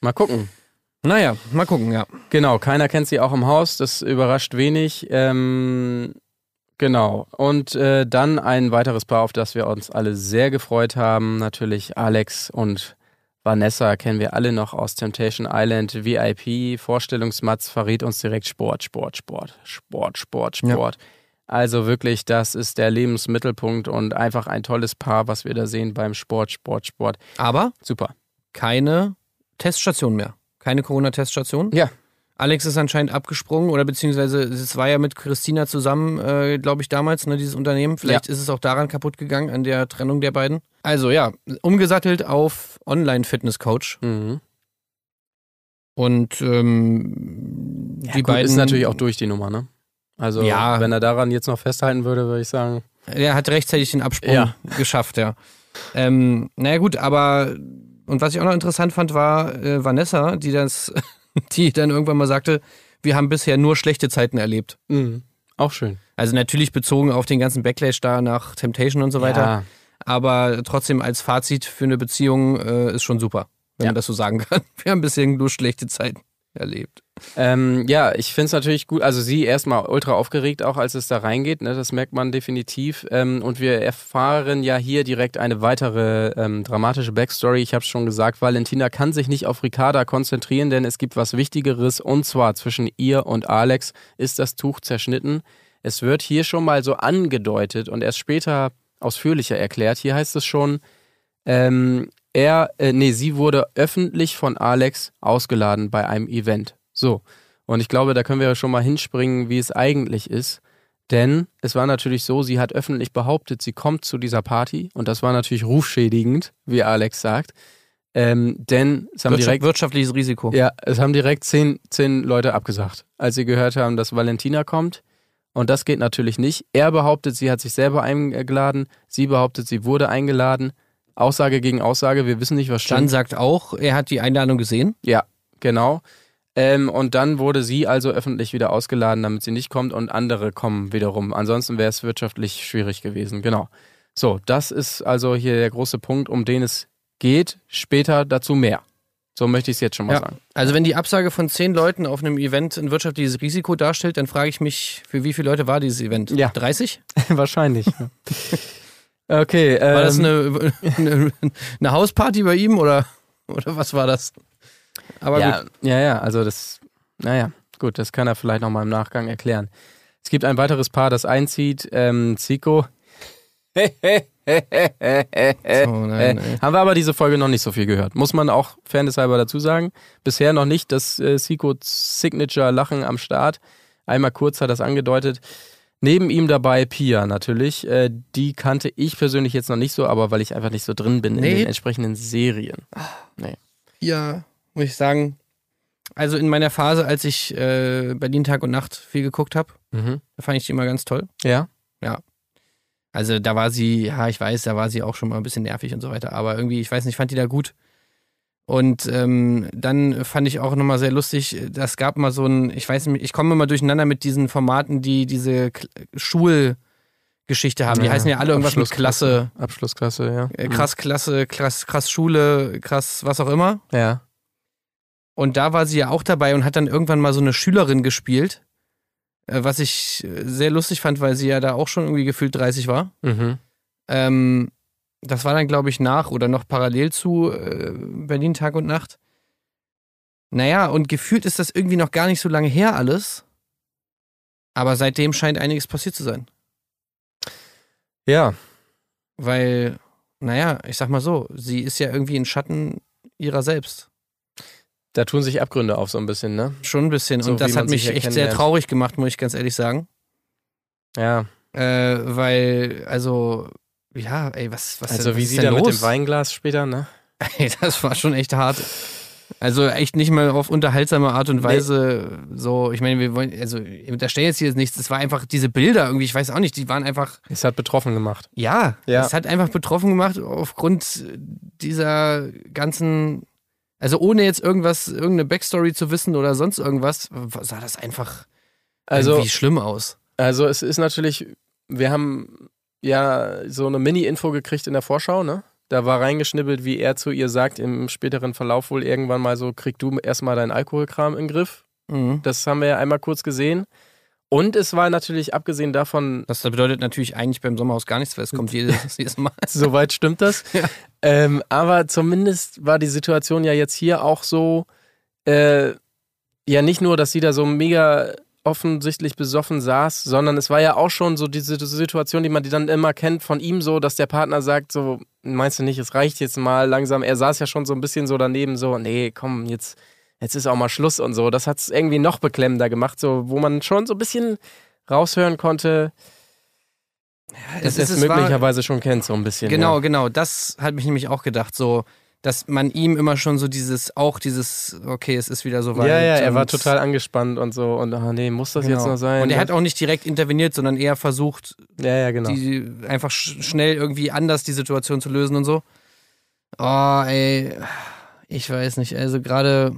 Mal gucken. Naja, mal gucken, ja. Genau, keiner kennt sie auch im Haus, das überrascht wenig. Ähm, genau. Und äh, dann ein weiteres Paar, auf das wir uns alle sehr gefreut haben. Natürlich Alex und Vanessa kennen wir alle noch aus Temptation Island. VIP, Vorstellungsmatz verrät uns direkt Sport, Sport, Sport, Sport, Sport, Ja. Sport. Also wirklich, das ist der Lebensmittelpunkt und einfach ein tolles Paar, was wir da sehen beim Sport, Sport, Sport. Aber Super. keine Teststation mehr. Keine Corona-Teststation. Ja. Alex ist anscheinend abgesprungen oder beziehungsweise es war ja mit Christina zusammen, äh, glaube ich, damals, ne, dieses Unternehmen. Vielleicht ist es auch daran kaputt gegangen, an der Trennung der beiden. Also ja, umgesattelt auf Online-Fitness-Coach. Mhm. Und ähm, Ja, die gut, beiden ist natürlich auch durch die Nummer, ne? Also, Ja. wenn er daran jetzt noch festhalten würde, würde ich sagen. Er hat rechtzeitig den Absprung Ja. geschafft, ja. Ähm, naja, gut, aber und was ich auch noch interessant fand, war äh, Vanessa, die das, die dann irgendwann mal sagte, wir haben bisher nur schlechte Zeiten erlebt. Mhm. Auch schön. Also natürlich bezogen auf den ganzen Backlash da nach Temptation und so weiter. Ja. Aber trotzdem als Fazit für eine Beziehung äh, ist schon super, wenn Ja. man das so sagen kann. Wir haben bisher nur schlechte Zeiten erlebt. Ähm, ja, ich finde es natürlich gut. Also sie erstmal ultra aufgeregt, auch als es da reingeht. Ne, das merkt man definitiv. Ähm, und wir erfahren ja hier direkt eine weitere ähm, dramatische Backstory. Ich habe es schon gesagt, Valentina kann sich nicht auf Ricarda konzentrieren, denn es gibt was Wichtigeres. Und zwar zwischen ihr und Alex ist das Tuch zerschnitten. Es wird hier schon mal so angedeutet und erst später ausführlicher erklärt. Hier heißt es schon, ähm, er, äh, nee, sie wurde öffentlich von Alex ausgeladen bei einem Event. So. Und ich glaube, da können wir ja schon mal hinspringen, wie es eigentlich ist. Denn es war natürlich so, sie hat öffentlich behauptet, sie kommt zu dieser Party. Und das war natürlich rufschädigend, wie Alex sagt. Ähm, denn es haben Wirtschaft, direkt wirtschaftliches Risiko. ja, es haben direkt zehn, zehn Leute abgesagt, als sie gehört haben, dass Valentina kommt. Und das geht natürlich nicht. Er behauptet, sie hat sich selber eingeladen. Sie behauptet, sie wurde eingeladen. Aussage gegen Aussage, wir wissen nicht, was Jan stimmt. sagt auch, er hat die Einladung gesehen. Ja, genau. Ähm, und dann wurde sie also öffentlich wieder ausgeladen, damit sie nicht kommt und andere kommen wiederum. Ansonsten wäre es wirtschaftlich schwierig gewesen. Genau. So, das ist also hier der große Punkt, um den es geht. Später dazu mehr. So möchte ich es jetzt schon mal Ja. sagen. Also wenn die Absage von zehn Leuten auf einem Event ein wirtschaftliches Risiko darstellt, dann frage ich mich, für wie viele Leute war dieses Event? Ja. 30? Wahrscheinlich. okay. Ähm, War das eine, eine, eine Hausparty bei ihm oder, oder was war das? Aber ja, gut. ja, ja, also das, naja, gut, das kann er vielleicht nochmal im Nachgang erklären. Es gibt ein weiteres Paar, das einzieht, ähm, Zico. Oh, nein, Äh, haben wir aber diese Folge noch nicht so viel gehört. Muss man auch fairnesshalber dazu sagen. Bisher noch nicht das äh, Zico Signature Lachen am Start. Einmal kurz hat das angedeutet. Neben ihm dabei Pia natürlich. Äh, die kannte ich persönlich jetzt noch nicht so, aber weil ich einfach nicht so drin bin in Nee. den entsprechenden Serien. Ja, muss ich sagen. Also in meiner Phase, als ich äh, Berlin Tag und Nacht viel geguckt habe, Mhm. da fand ich die immer ganz toll. Ja. Also da war sie, ja, ich weiß, da war sie auch schon mal ein bisschen nervig und so weiter, aber irgendwie, ich weiß nicht, ich fand die da gut. Und ähm, dann fand ich auch nochmal sehr lustig, das gab mal so ein, ich weiß nicht, ich komme immer durcheinander mit diesen Formaten, die diese K Schulgeschichte haben. Die Ja, heißen ja alle irgendwas mit Abschlussklasse. Klasse, Abschlussklasse, ja. äh, krass Klasse, krass, krass Schule, krass was auch immer. Ja. Und da war sie ja auch dabei und hat dann irgendwann mal so eine Schülerin gespielt, äh, was ich äh, sehr lustig fand, weil sie ja da auch schon irgendwie gefühlt 30 war. Mhm. Ähm, das war dann, glaube ich, nach oder noch parallel zu äh, Berlin Tag und Nacht. Naja, und gefühlt ist das irgendwie noch gar nicht so lange her alles. Aber seitdem scheint einiges passiert zu sein. Ja. Weil, naja, ich sag mal so, sie ist ja irgendwie ein Schatten ihrer selbst. Da tun sich Abgründe auf so ein bisschen, ne? Schon ein bisschen. So und das hat mich echt sehr traurig gemacht, muss ich ganz ehrlich sagen. Ja. Äh, weil, also, ja, ey, was, was Also was wie sie denn da mit dem Weinglas später, ne? Ey, das war schon echt hart. Also echt nicht mal auf unterhaltsame Art und Weise so, ich meine, wir wollen, also wir unterstellen jetzt hier jetzt nichts, es war einfach diese Bilder irgendwie, ich weiß auch nicht, die waren einfach, Es hat betroffen gemacht. ja, Ja. es hat einfach betroffen gemacht aufgrund dieser ganzen, also ohne jetzt irgendwas, irgendeine Backstory zu wissen oder sonst irgendwas, sah das einfach Also, irgendwie schlimm aus. also es ist natürlich, wir haben ja so eine Mini-Info gekriegt in der Vorschau, ne? Da war reingeschnibbelt, wie er zu ihr sagt, im späteren Verlauf wohl irgendwann mal so, krieg du erstmal deinen Alkoholkram in den Griff. Mhm. Das haben wir ja einmal kurz gesehen. Und es war natürlich, abgesehen davon, Das bedeutet natürlich eigentlich beim Sommerhaus gar nichts, weil es kommt jedes, jedes Mal. Soweit stimmt das. Ja. Ähm, aber zumindest war die Situation ja jetzt hier auch so, äh, ja nicht nur, dass sie da so mega offensichtlich besoffen saß, sondern es war ja auch schon so diese Situation, die man die dann immer kennt von ihm so, dass der Partner sagt so, meinst du nicht, es reicht jetzt mal langsam. Er saß ja schon so ein bisschen so daneben so, nee, komm, jetzt, jetzt ist auch mal Schluss und so. Das hat es irgendwie noch beklemmender gemacht, so, wo man schon so ein bisschen raushören konnte, dass er es war- möglicherweise schon kennt, so ein bisschen. Genau, ja. genau. Das hat mich nämlich auch gedacht. So, dass man ihm immer schon so dieses, auch dieses, okay, es ist wieder so weit. ja, ja, er war total angespannt und so. Und ah, nee, muss das genau. jetzt noch sein? Und er hat auch nicht direkt interveniert, sondern eher versucht, ja, ja, genau. die einfach sch schnell irgendwie anders die Situation zu lösen und so. Oh, ey, ich weiß nicht. Also gerade,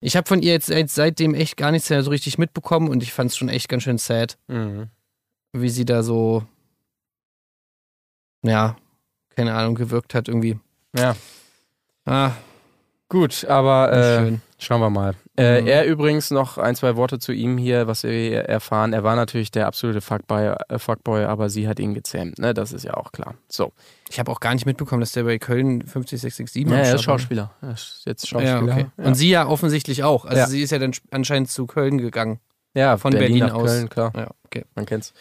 ich habe von ihr jetzt seit- seitdem echt gar nichts mehr so richtig mitbekommen und ich fand es schon echt ganz schön sad, Mhm. Wie sie da so, ja, keine Ahnung, gewirkt hat irgendwie. Ja, Ah, gut, aber äh, schauen wir mal. Äh, Mhm. Er übrigens noch ein, zwei Worte zu ihm hier, was wir erfahren. Er war natürlich der absolute Fuckboy, äh, Fuckboy aber sie hat ihn gezähmt, ne? Das ist ja auch klar. So. Ich habe auch gar nicht mitbekommen, dass der bei Köln 50667 Ja, er ist. Schauspieler. Er ist jetzt Ja, Schauspieler. okay. Ja. Und sie ja offensichtlich auch. Also Ja. sie ist ja dann anscheinend zu Köln gegangen. Ja, Von Berlin, Berlin aus. Köln, klar. Ja, okay. Man kennt's.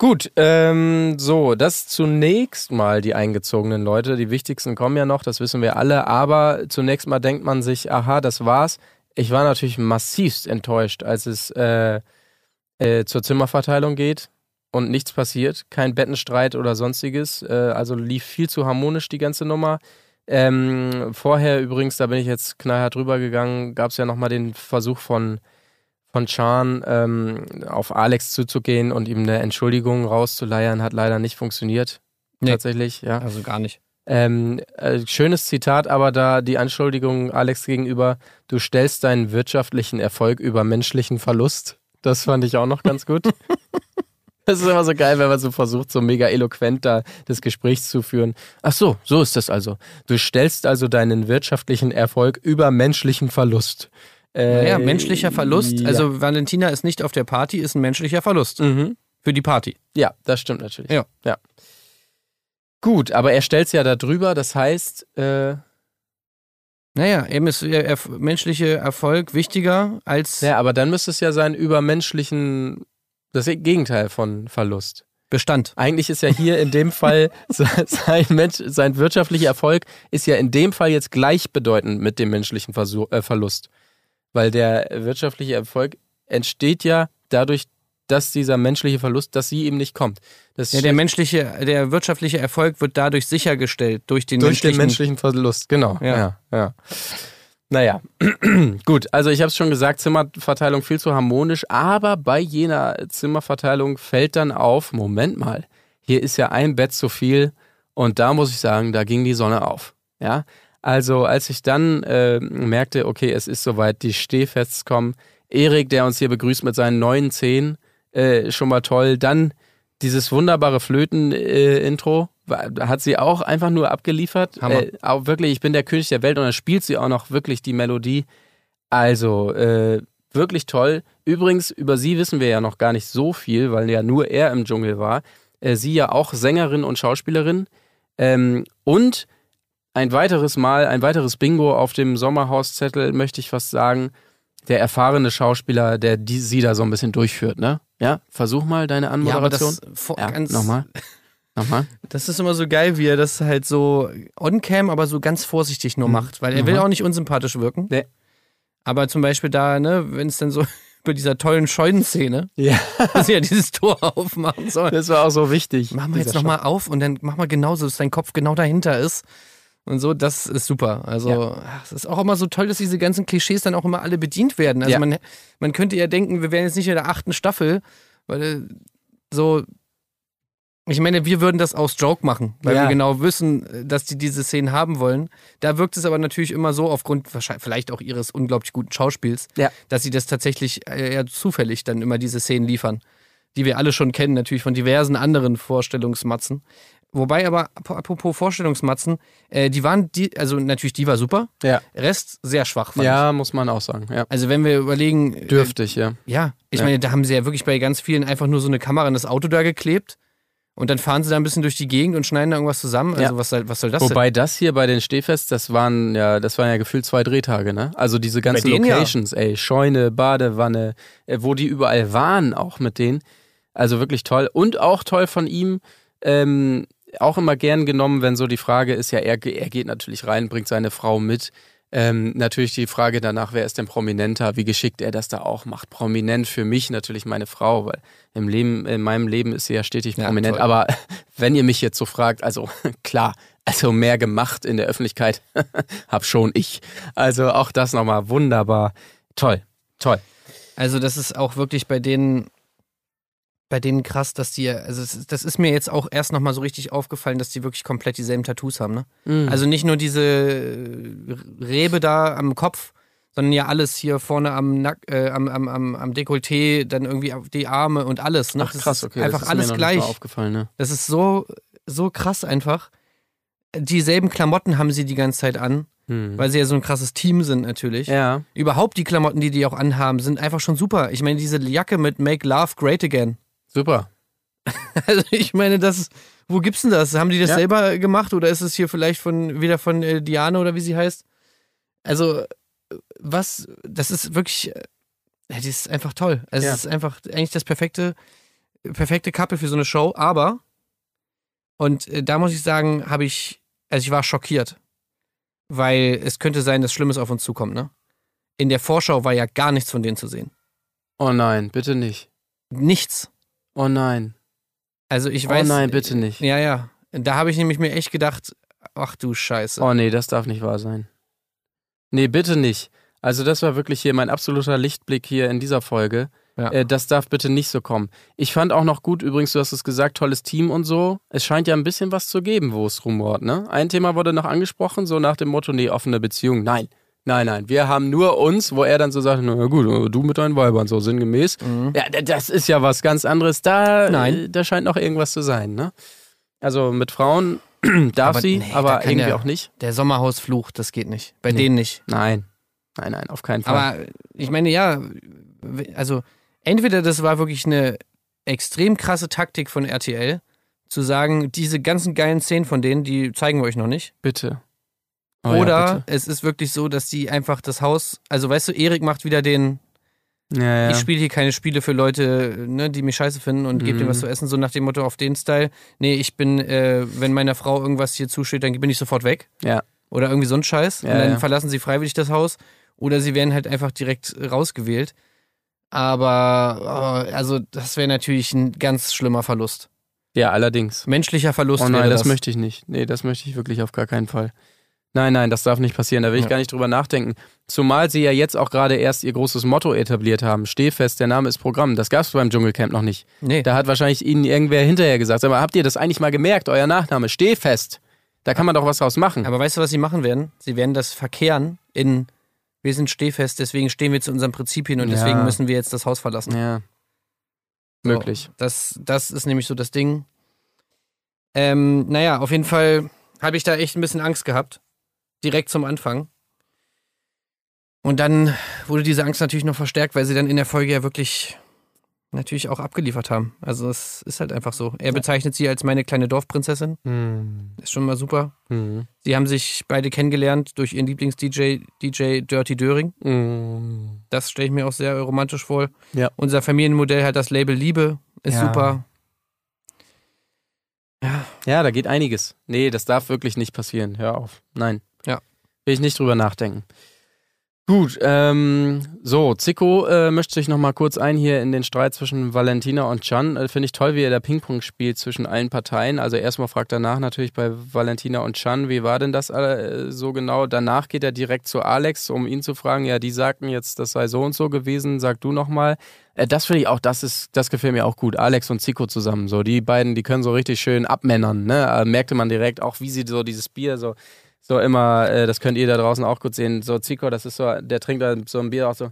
Gut, ähm, so, das zunächst mal die eingezogenen Leute. Die wichtigsten kommen ja noch, das wissen wir alle. Aber zunächst mal denkt man sich, aha, das war's. Ich war natürlich massivst enttäuscht, als es äh, äh, zur Zimmerverteilung geht und nichts passiert. Kein Bettenstreit oder sonstiges. Äh, also lief viel zu harmonisch die ganze Nummer. Ähm, vorher übrigens, da bin ich jetzt knallhart drüber gegangen, gab es ja nochmal den Versuch von von Chan ähm, auf Alex zuzugehen und ihm eine Entschuldigung rauszuleiern, hat leider nicht funktioniert. Nee. Tatsächlich, ja. Also gar nicht. Ähm, äh, schönes Zitat, aber da die Anschuldigung Alex gegenüber, du stellst deinen wirtschaftlichen Erfolg über menschlichen Verlust. Das fand ich auch noch ganz gut. Das ist immer so geil, wenn man so versucht, so mega eloquent da das Gespräch zu führen. Ach so, so ist das also. Du stellst also deinen wirtschaftlichen Erfolg über menschlichen Verlust. Äh, Naja, menschlicher Verlust. ja. Also Valentina ist nicht auf der Party, ist ein menschlicher Verlust Mhm. für die Party. Ja, das stimmt natürlich. Ja. ja. Gut, aber er stellt es ja da drüber, das heißt, äh, Naja, eben ist der menschliche Erfolg wichtiger als ja, aber dann müsste es ja sein über menschlichen, das Gegenteil von Verlust. Bestand. Eigentlich ist ja hier in dem Fall se- sein, Mensch, sein wirtschaftlicher Erfolg ist ja in dem Fall jetzt gleichbedeutend mit dem menschlichen Versuch, äh, Verlust. Weil der wirtschaftliche Erfolg entsteht ja dadurch, dass dieser menschliche Verlust, dass sie ihm nicht kommt. Das Ja, der menschliche, der wirtschaftliche Erfolg wird dadurch sichergestellt durch den durch den menschlichen. menschlichen Verlust, genau. Ja. Ja, ja. Naja, gut, also ich habe es schon gesagt, Zimmerverteilung viel zu harmonisch, aber bei jener Zimmerverteilung fällt dann auf, Moment mal, hier ist ja ein Bett zu viel und da muss ich sagen, da ging die Sonne auf. Ja, also als ich dann äh, merkte, okay, es ist soweit, die Stehfests kommen, Erik, der uns hier begrüßt mit seinen neuen Zehen, äh, schon mal toll, dann dieses wunderbare Flöten-Intro, hat sie auch einfach nur abgeliefert. Hammer. Äh, auch wirklich, ich bin der König der Welt und dann spielt sie auch noch wirklich die Melodie. Also, äh, wirklich toll. Übrigens, über sie wissen wir ja noch gar nicht so viel, weil ja nur er im Dschungel war. Äh, sie ja auch Sängerin und Schauspielerin. Ähm, und ein weiteres Mal, ein weiteres Bingo auf dem Sommerhauszettel, möchte ich fast sagen. Der erfahrene Schauspieler, der die, sie da so ein bisschen durchführt, ne? Ja, versuch mal deine Ja, Anmoderation. das, vor, Ja, nochmal. Nochmal. das ist immer so geil, wie er das halt so on-cam, aber so ganz vorsichtig nur macht, weil er will Mhm. auch nicht unsympathisch wirken. Nee. Aber zum Beispiel da, ne, wenn es dann so bei dieser tollen Scheunenszene, Ja, dass sie ja dieses Tor aufmachen soll. das war auch so wichtig. Mach mal jetzt nochmal auf und dann mach mal genauso, dass dein Kopf genau dahinter ist. Und so, das ist super. Also, Ja. ach, es ist auch immer so toll, dass diese ganzen Klischees dann auch immer alle bedient werden. Also, Ja. man, man könnte ja denken, wir wären jetzt nicht in der achten Staffel, weil äh, so. Ich meine, wir würden das aus Joke machen, weil Ja. wir genau wissen, dass die diese Szenen haben wollen. Da wirkt es aber natürlich immer so, aufgrund vielleicht auch ihres unglaublich guten Schauspiels, dass sie das tatsächlich äh, eher zufällig dann immer diese Szenen liefern, die wir alle schon kennen, natürlich von diversen anderen Vorstellungsmatzen. Wobei aber, ap- apropos Vorstellungsmatzen, äh, die waren, die, also natürlich, die war super, Ja. Rest sehr schwach, fand ich. ja, muss man auch sagen. Ja. Also wenn wir überlegen, äh, Dürftig, ja. ja, ich Ja. meine, da haben sie ja wirklich bei ganz vielen einfach nur so eine Kamera in das Auto da geklebt und dann fahren sie da ein bisschen durch die Gegend und schneiden da irgendwas zusammen. Also Ja. was, soll, was soll das denn? Wobei das hier bei den Stehfests, das waren ja, das waren ja gefühlt zwei Drehtage, ne? Also diese ganzen denen ja. Locations, ey, Scheune, Badewanne, äh, wo die überall waren, auch mit denen. Also wirklich toll. Und auch toll von ihm, ähm, auch immer gern genommen, wenn so die Frage ist, ja, er, er geht natürlich rein, bringt seine Frau mit. Ähm, natürlich die Frage danach, wer ist denn prominenter, wie geschickt er das da auch macht. Prominent für mich natürlich meine Frau, weil im Leben, in meinem Leben ist sie ja stetig Ja, prominent. toll. Aber wenn ihr mich jetzt so fragt, also klar, also mehr gemacht in der Öffentlichkeit hab schon ich. Also auch das nochmal wunderbar. Toll, toll. Also das ist auch wirklich bei denen, bei denen krass, dass die, also das ist mir jetzt auch erst nochmal so richtig aufgefallen, dass die wirklich komplett dieselben Tattoos haben, ne? Mhm. Also nicht nur diese äh, Rebe da am Kopf, sondern ja alles hier vorne am Nack, äh, am, am, am, am Dekolleté, dann irgendwie auf die Arme und alles. Ne? Ach krass, okay. Einfach das ist alles gleich. Aufgefallen, ne? Das ist so, so krass einfach. Dieselben Klamotten haben sie die ganze Zeit an, Hm. weil sie ja so ein krasses Team sind natürlich. Ja. Überhaupt die Klamotten, die die auch anhaben, sind einfach schon super. Ich meine, diese Jacke mit Make Love Great Again. Super. Also ich meine, das, wo gibt's denn das? Haben die das Ja. selber gemacht oder ist es hier vielleicht von wieder von äh, Diane oder wie sie heißt? Also äh, was, das ist wirklich, äh, das ist einfach toll. Also Ja. Es ist einfach eigentlich das perfekte, perfekte Couple für so eine Show. Aber und äh, da muss ich sagen, habe ich, also ich war schockiert, weil es könnte sein, dass Schlimmes auf uns zukommt. Ne? In der Vorschau war ja gar nichts von denen zu sehen. Oh nein, bitte nicht. Nichts. Oh nein. Also ich weiß. oh nein, bitte nicht. Ja, ja. Da habe ich nämlich mir echt gedacht, ach du Scheiße. Oh nee, das darf nicht wahr sein. Nee, bitte nicht. Also das war wirklich hier mein absoluter Lichtblick hier in dieser Folge. Ja. Äh, das darf bitte nicht so kommen. Ich fand auch noch gut, übrigens, du hast es gesagt, tolles Team und so. Es scheint ja ein bisschen was zu geben, wo es rumort, ne? Ein Thema wurde noch angesprochen, so nach dem Motto, nee, offene Beziehung. Nein, nein, nein. Wir haben nur uns, wo er dann so sagt, na gut, du mit deinen Weibern, so sinngemäß. Mhm. Ja, das ist ja was ganz anderes. Da, Nein. äh, da scheint noch irgendwas zu sein, ne? Also mit Frauen darf Aber sie, nee, da aber kann irgendwie der- auch nicht. Der Sommerhausfluch, das geht nicht. Bei Nee. denen nicht. Nein. Nein, nein, auf keinen Fall. Aber ich meine, ja, also entweder das war wirklich eine extrem krasse Taktik von RTL, zu sagen, diese ganzen geilen Szenen von denen, die zeigen wir euch noch nicht. bitte. Oh ja, Oder es ist wirklich so, dass die einfach das Haus, also weißt du, Erik macht wieder den. Ja, ja. ich spiele hier keine Spiele für Leute, ne, die mich scheiße finden und gebe Mhm. denen was zu essen, so nach dem Motto auf den Style. Nee, ich bin, äh, wenn meiner Frau irgendwas hier zusteht, dann bin ich sofort weg. Ja. Oder irgendwie so ein Scheiß. Ja, und dann ja. verlassen sie freiwillig das Haus. Oder sie werden halt einfach direkt rausgewählt. Aber, oh, also, das wäre natürlich ein ganz schlimmer Verlust. ja, allerdings. Menschlicher Verlust Oh nein, das, das. möchte ich nicht. Nee, das möchte ich wirklich auf gar keinen Fall. Nein, nein, das darf nicht passieren. Da will ich Ja. gar nicht drüber nachdenken. Zumal sie ja jetzt auch gerade erst ihr großes Motto etabliert haben. Stehfest, der Name ist Programm. Das gab es beim Dschungelcamp noch nicht. nee. Da hat wahrscheinlich ihnen irgendwer hinterher gesagt. Aber habt ihr das eigentlich mal gemerkt? Euer Nachname, Stehfest. Da kann man doch was draus machen. Aber weißt du, was sie machen werden? Sie werden das verkehren in, wir sind stehfest, deswegen stehen wir zu unseren Prinzipien und Ja. deswegen müssen wir jetzt das Haus verlassen. ja. So, Möglich. Das, das ist nämlich so das Ding. Ähm, naja, auf jeden Fall habe ich da echt ein bisschen Angst gehabt. Direkt zum Anfang. Und dann wurde diese Angst natürlich noch verstärkt, weil sie dann in der Folge ja wirklich natürlich auch abgeliefert haben. Also es ist halt einfach so. Er bezeichnet sie als meine kleine Dorfprinzessin. Hm. Ist schon mal super. Hm. Sie haben sich beide kennengelernt durch ihren Lieblings-DJ, DJ Dirty Döring. Hm. Das stelle ich mir auch sehr romantisch vor. Ja. Unser Familienmodell hat das Label Liebe. Ist Ja. super. Ja, da geht einiges. Nee, das darf wirklich nicht passieren. Hör auf. Nein. Will ich nicht drüber nachdenken. Gut, ähm, so, Zico äh, mischt sich nochmal kurz ein hier in den Streit zwischen Valentina und Can. Äh, Finde ich toll, wie er da Ping-Pong spielt zwischen allen Parteien. Also erstmal fragt er nach natürlich bei Valentina und Can, wie war denn das äh, so genau? Danach geht er direkt zu Alex, um ihn zu fragen. Ja, die sagten jetzt, das sei so und so gewesen. Sag du nochmal. Äh, das finde ich auch, das ist, das gefällt mir auch gut. Alex und Zico zusammen. So, die beiden, die können so richtig schön abmännern, ne? Äh, merkte man direkt auch, wie sie so dieses Bier so, so immer, äh, das könnt ihr da draußen auch gut sehen. So, Zico, das ist so, der trinkt da so ein Bier auch so.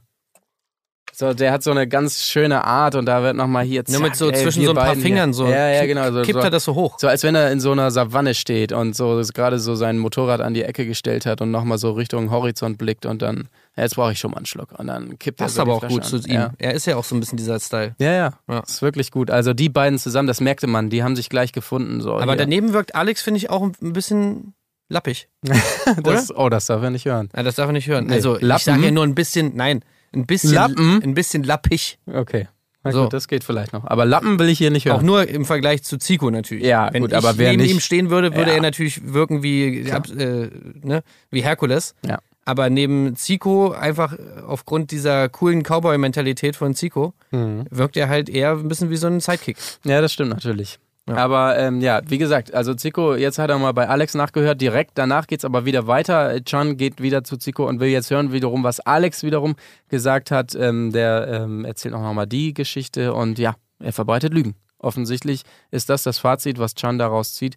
So, der hat so eine ganz schöne Art und da wird nochmal hier Nur mit zack, so ey, zwischen so ein paar beiden hier. Fingern so. Ja, ja, genau. So, Kippt so, er das so hoch. so als wenn er in so einer Savanne steht und so gerade so sein Motorrad an die Ecke gestellt hat und nochmal so Richtung Horizont blickt und dann, ja, jetzt brauche ich schon mal einen Schluck. Und dann kippt er Passt so aber auch gut zu an. ihm. Ja. Er ist ja auch so ein bisschen dieser Style. Ja, ja, Ja. Ist wirklich gut. Also die beiden zusammen, das merkte man, die haben sich gleich gefunden. So, Aber hier. daneben wirkt Alex, finde ich, auch ein bisschen lappig. das, oh, das darf er nicht hören. Ja, das darf er nicht hören. Nee. Also, ich Lappen? sage ja nur ein bisschen, nein, ein bisschen, Lappen? ein bisschen lappig. Okay. Na So. gut, das geht vielleicht noch. Aber Lappen will ich hier nicht hören. Auch nur im Vergleich zu Zico natürlich. Ja, Wenn gut, ich aber wer neben nicht- ihm stehen würde, würde Ja. er natürlich wirken wie, äh, ne, wie Herkules. Ja. Aber neben Zico, einfach aufgrund dieser coolen Cowboy-Mentalität von Zico, wirkt er halt eher ein bisschen wie so ein Sidekick. Ja, das stimmt natürlich. Ja. Aber ähm, ja, wie gesagt, also Zico, jetzt hat er mal bei Alex nachgehört, direkt danach geht's aber wieder weiter. Chan geht wieder zu Zico und will jetzt hören wiederum, was Alex wiederum gesagt hat. Ähm, der ähm, erzählt auch nochmal die Geschichte und ja, er verbreitet Lügen. Offensichtlich ist das das Fazit, was Chan daraus zieht.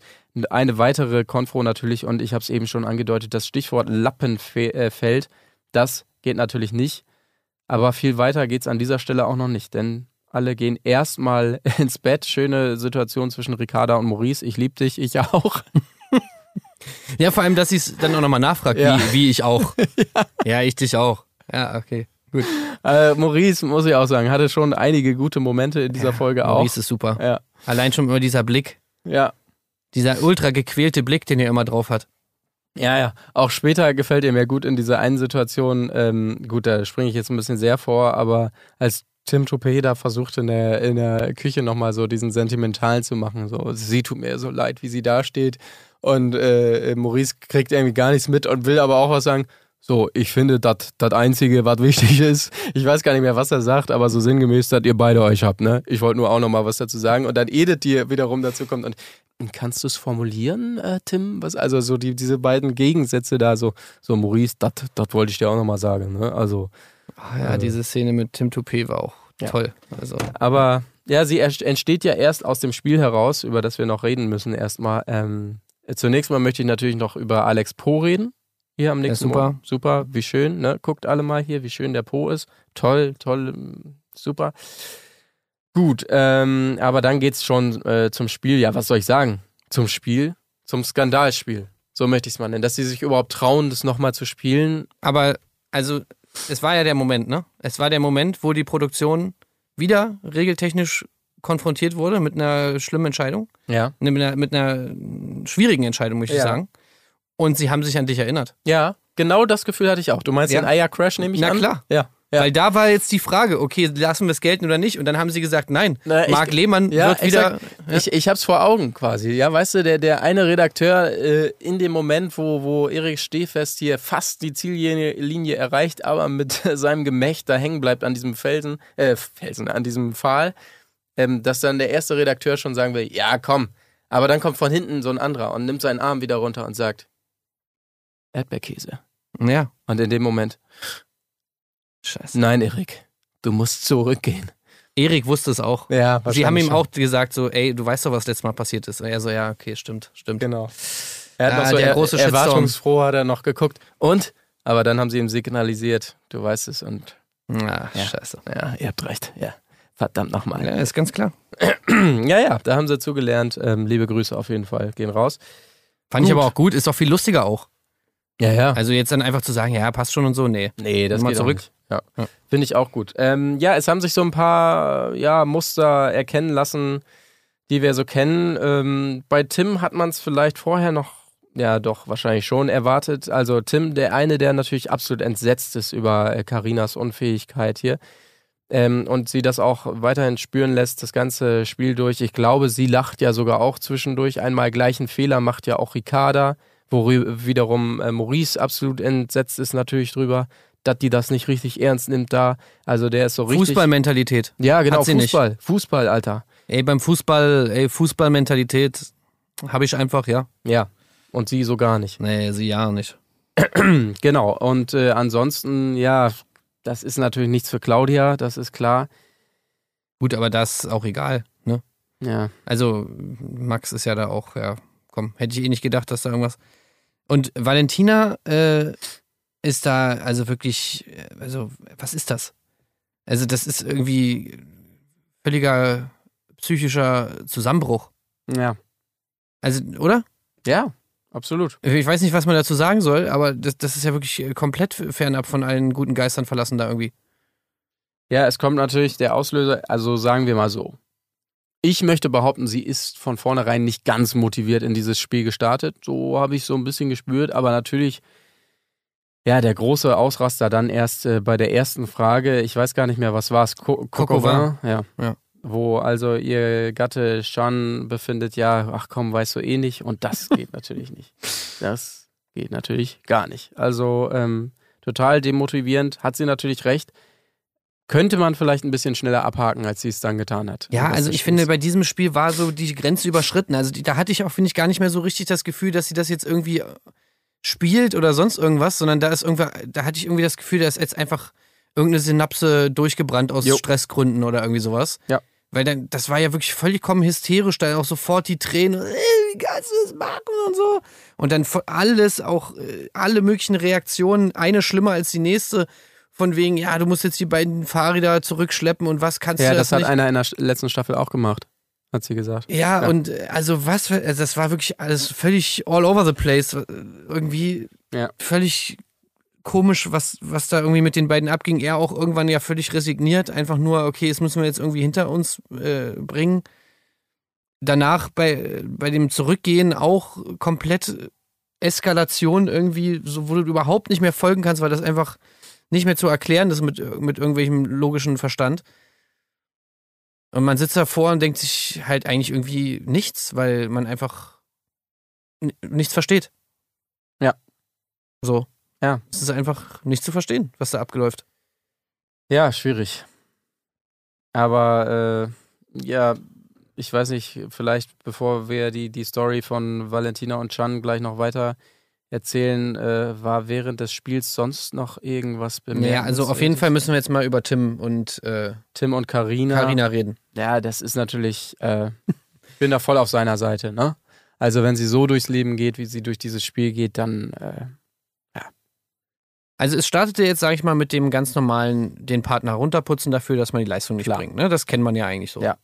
Eine weitere Konfro natürlich und ich habe es eben schon angedeutet, das Stichwort Lappenfeld, das geht natürlich nicht. Aber viel weiter geht's an dieser Stelle auch noch nicht, denn alle gehen erstmal ins Bett. Schöne Situation zwischen Ricarda und Maurice. Ich liebe dich, ich auch. Ja, vor allem, dass sie es dann auch nochmal nachfragt, Ja. wie, wie ich auch. ja. ich dich auch. Ja, okay. Gut. Äh, Maurice, muss ich auch sagen, hatte schon einige gute Momente in dieser Folge auch. Maurice ist super. Ja, Allein schon immer dieser Blick, ja. dieser ultra gequälte Blick, den er immer drauf hat. Ja, ja. Auch später gefällt er mir gut in dieser einen Situation. Ähm, gut, da springe ich jetzt ein bisschen sehr vor, aber als Tim Toupé da versucht in der, in der Küche nochmal so diesen Sentimentalen zu machen, so, sie tut mir so leid, wie sie da steht. Und äh, Maurice kriegt irgendwie gar nichts mit und will aber auch was sagen. So, ich finde, das das Einzige, was wichtig ist, ich weiß gar nicht mehr, was er sagt, aber so sinngemäß, dass ihr beide euch habt, ne? Ich wollte nur auch nochmal was dazu sagen. Und dann Edith, die wiederum dazu kommt und Kannst du es formulieren, äh, Tim? Was, also so die, diese beiden Gegensätze da, so, so Maurice, das wollte ich dir auch nochmal sagen. Ne? Also, Ah ja, diese Szene mit Tim Toupé war auch Ja. toll. Also, aber ja, sie entsteht ja erst aus dem Spiel heraus, über das wir noch reden müssen erstmal. Ähm, zunächst mal möchte ich natürlich noch über Alex Po reden. Hier am nächsten super. Morgen. Super, wie schön, ne? Guckt alle mal hier, wie schön der Po ist. Toll, toll, mm, super. Gut, ähm, aber dann geht's schon äh, zum Spiel. Ja, was soll ich sagen? Zum Spiel, zum Skandalspiel. So möchte ich es mal nennen. Dass sie sich überhaupt trauen, das nochmal zu spielen. aber, also, es war ja der Moment, ne? Es war der Moment, wo die Produktion wieder regeltechnisch konfrontiert wurde mit einer schlimmen Entscheidung. Ja. Ne, Mit einer, mit einer schwierigen Entscheidung, muss ich Ja. sagen. Und sie haben sich an dich erinnert. Ja, genau das Gefühl hatte ich auch. Du meinst Ja. den Eiercrash, nehme ich Na an? klar. Ja. Ja. Weil da war jetzt die Frage, okay, lassen wir es gelten oder nicht? Und dann haben sie gesagt, nein, Na, ich- Marc Lehmann Ja, wird wieder. exakt. Ich, ich hab's vor Augen quasi. Ja, weißt du, der, der eine Redakteur äh, in dem Moment, wo, wo Erik Stehfest hier fast die Ziellinie Linie erreicht, aber mit seinem Gemächt da hängen bleibt an diesem Felsen, äh, Felsen, an diesem Pfahl, ähm, dass dann der erste Redakteur schon sagen will, ja, komm. Aber dann kommt von hinten so ein anderer und nimmt seinen Arm wieder runter und sagt, Erdbeerkäse. Ja, Und in dem Moment, scheiße. nein, Erik, du musst zurückgehen. Erik wusste es auch. Ja, Sie haben ihm auch gesagt, so, ey, du weißt doch, was letztes Mal passiert ist. Und er so, ja, okay, stimmt, stimmt. Genau. Er hat Ah, noch so der er, große Shitstorm. erwartungsfroh hat er noch geguckt. Und? Aber dann haben sie ihm signalisiert, du weißt es und Ah, Ja. scheiße. ja, ihr habt recht. Ja. Verdammt nochmal. Ja, ist ganz klar. Ja, ja, da haben sie zugelernt. Ähm, liebe Grüße auf jeden Fall. Gehen raus. Fand ich Gut. aber auch gut, ist doch viel lustiger auch. Ja, ja. Also jetzt dann einfach zu sagen, ja, passt schon und so, nee. nee, das mal geht auch zurück. nicht. Ja. Finde ich auch gut. Ähm, ja, es haben sich so ein paar ja, Muster erkennen lassen, die wir so kennen. Ähm, bei Tim hat man es vielleicht vorher noch, ja doch, wahrscheinlich schon erwartet. Also Tim, der eine, der natürlich absolut entsetzt ist über äh, Karinas Unfähigkeit hier. Ähm, und sie das auch weiterhin spüren lässt, das ganze Spiel durch. Ich glaube, sie lacht ja sogar auch zwischendurch. Einmal gleichen Fehler macht ja auch Ricarda, worüber wiederum äh, Maurice absolut entsetzt ist natürlich drüber, dass die das nicht richtig ernst nimmt da. Also der ist so richtig. Fußballmentalität. Ja, genau, sie nicht. Fußball. Fußball, Alter. Ey, beim Fußball, ey, Fußballmentalität habe ich einfach, ja. Ja. Und sie so gar nicht. Nee, sie ja nicht. Genau. Und äh, ansonsten, ja, das ist natürlich nichts für Claudia, das ist klar. Gut, aber das ist auch egal, ne? Ja. Also, Max ist ja da auch, ja, komm, hätte ich eh nicht gedacht, dass da irgendwas. Und Valentina äh, ist da also wirklich, äh, also, was ist das? Also, das ist irgendwie völliger psychischer Zusammenbruch. Ja. Also, oder? Ja, absolut. Ich weiß nicht, was man dazu sagen soll, aber das, das ist ja wirklich komplett fernab von allen guten Geistern verlassen da irgendwie. Ja, es kommt natürlich der Auslöser, also sagen wir mal so. Ich möchte behaupten, sie ist von vornherein nicht ganz motiviert in dieses Spiel gestartet. So habe ich so ein bisschen gespürt, aber natürlich, ja, der große Ausraster dann erst äh, bei der ersten Frage, ich weiß gar nicht mehr, was war es? Co Coquevin. Ja. Ja. Wo also ihr Gatte Sean befindet, ja, ach komm, weißt du eh nicht. Und das geht natürlich nicht. Das geht natürlich gar nicht. Also ähm, total demotivierend, hat sie natürlich recht. Könnte man vielleicht ein bisschen schneller abhaken, als sie es dann getan hat. Ja, also ich finde, bei diesem Spiel war so die Grenze überschritten. Also die, da hatte ich auch, finde ich, gar nicht mehr so richtig das Gefühl, dass sie das jetzt irgendwie äh, spielt oder sonst irgendwas, sondern da ist irgendwer, da hatte ich irgendwie das Gefühl, da ist jetzt einfach irgendeine Synapse durchgebrannt aus Jo. Stressgründen oder irgendwie sowas. Ja. Weil dann, das war ja wirklich vollkommen hysterisch, da auch sofort die Tränen, äh, wie kannst du das machen und so. Und dann alles, auch äh, alle möglichen Reaktionen, eine schlimmer als die nächste, von wegen, ja, du musst jetzt die beiden Fahrräder zurückschleppen und was kannst Ja, du das das hat nicht? einer in der letzten Staffel auch gemacht, hat sie gesagt. Ja, Ja. und äh, also was für, also das war wirklich alles völlig all over the place. äh, Irgendwie Ja. völlig komisch, was, was da irgendwie mit den beiden abging. Er auch irgendwann ja völlig resigniert, einfach nur, okay, das müssen wir jetzt irgendwie hinter uns äh, bringen. Danach bei, bei dem Zurückgehen auch komplett Eskalation irgendwie, so, wo du überhaupt nicht mehr folgen kannst, weil das einfach nicht mehr zu erklären ist mit, mit irgendwelchem logischen Verstand. Und man sitzt davor und denkt sich halt eigentlich irgendwie nichts, weil man einfach nichts versteht. Ja. So. Ja. Es ist einfach nicht zu verstehen, was da abgeläuft. Ja, schwierig. Aber äh, ja, ich weiß nicht, vielleicht bevor wir die, die Story von Valentina und Chan gleich noch weiter erzählen, äh, war während des Spiels sonst noch irgendwas bemerkenswert? Naja, also auf jeden Fall müssen wir jetzt mal über Tim und äh, Tim und Karina. Carina reden. Ja, das ist natürlich, äh, ich bin da voll auf seiner Seite, ne? Also wenn sie so durchs Leben geht, wie sie durch dieses Spiel geht, dann äh, Also es startete jetzt, sage ich mal, mit dem ganz normalen, den Partner runterputzen dafür, dass man die Leistung nicht Klar. bringt. Ne? Das kennt man ja eigentlich so. Ja.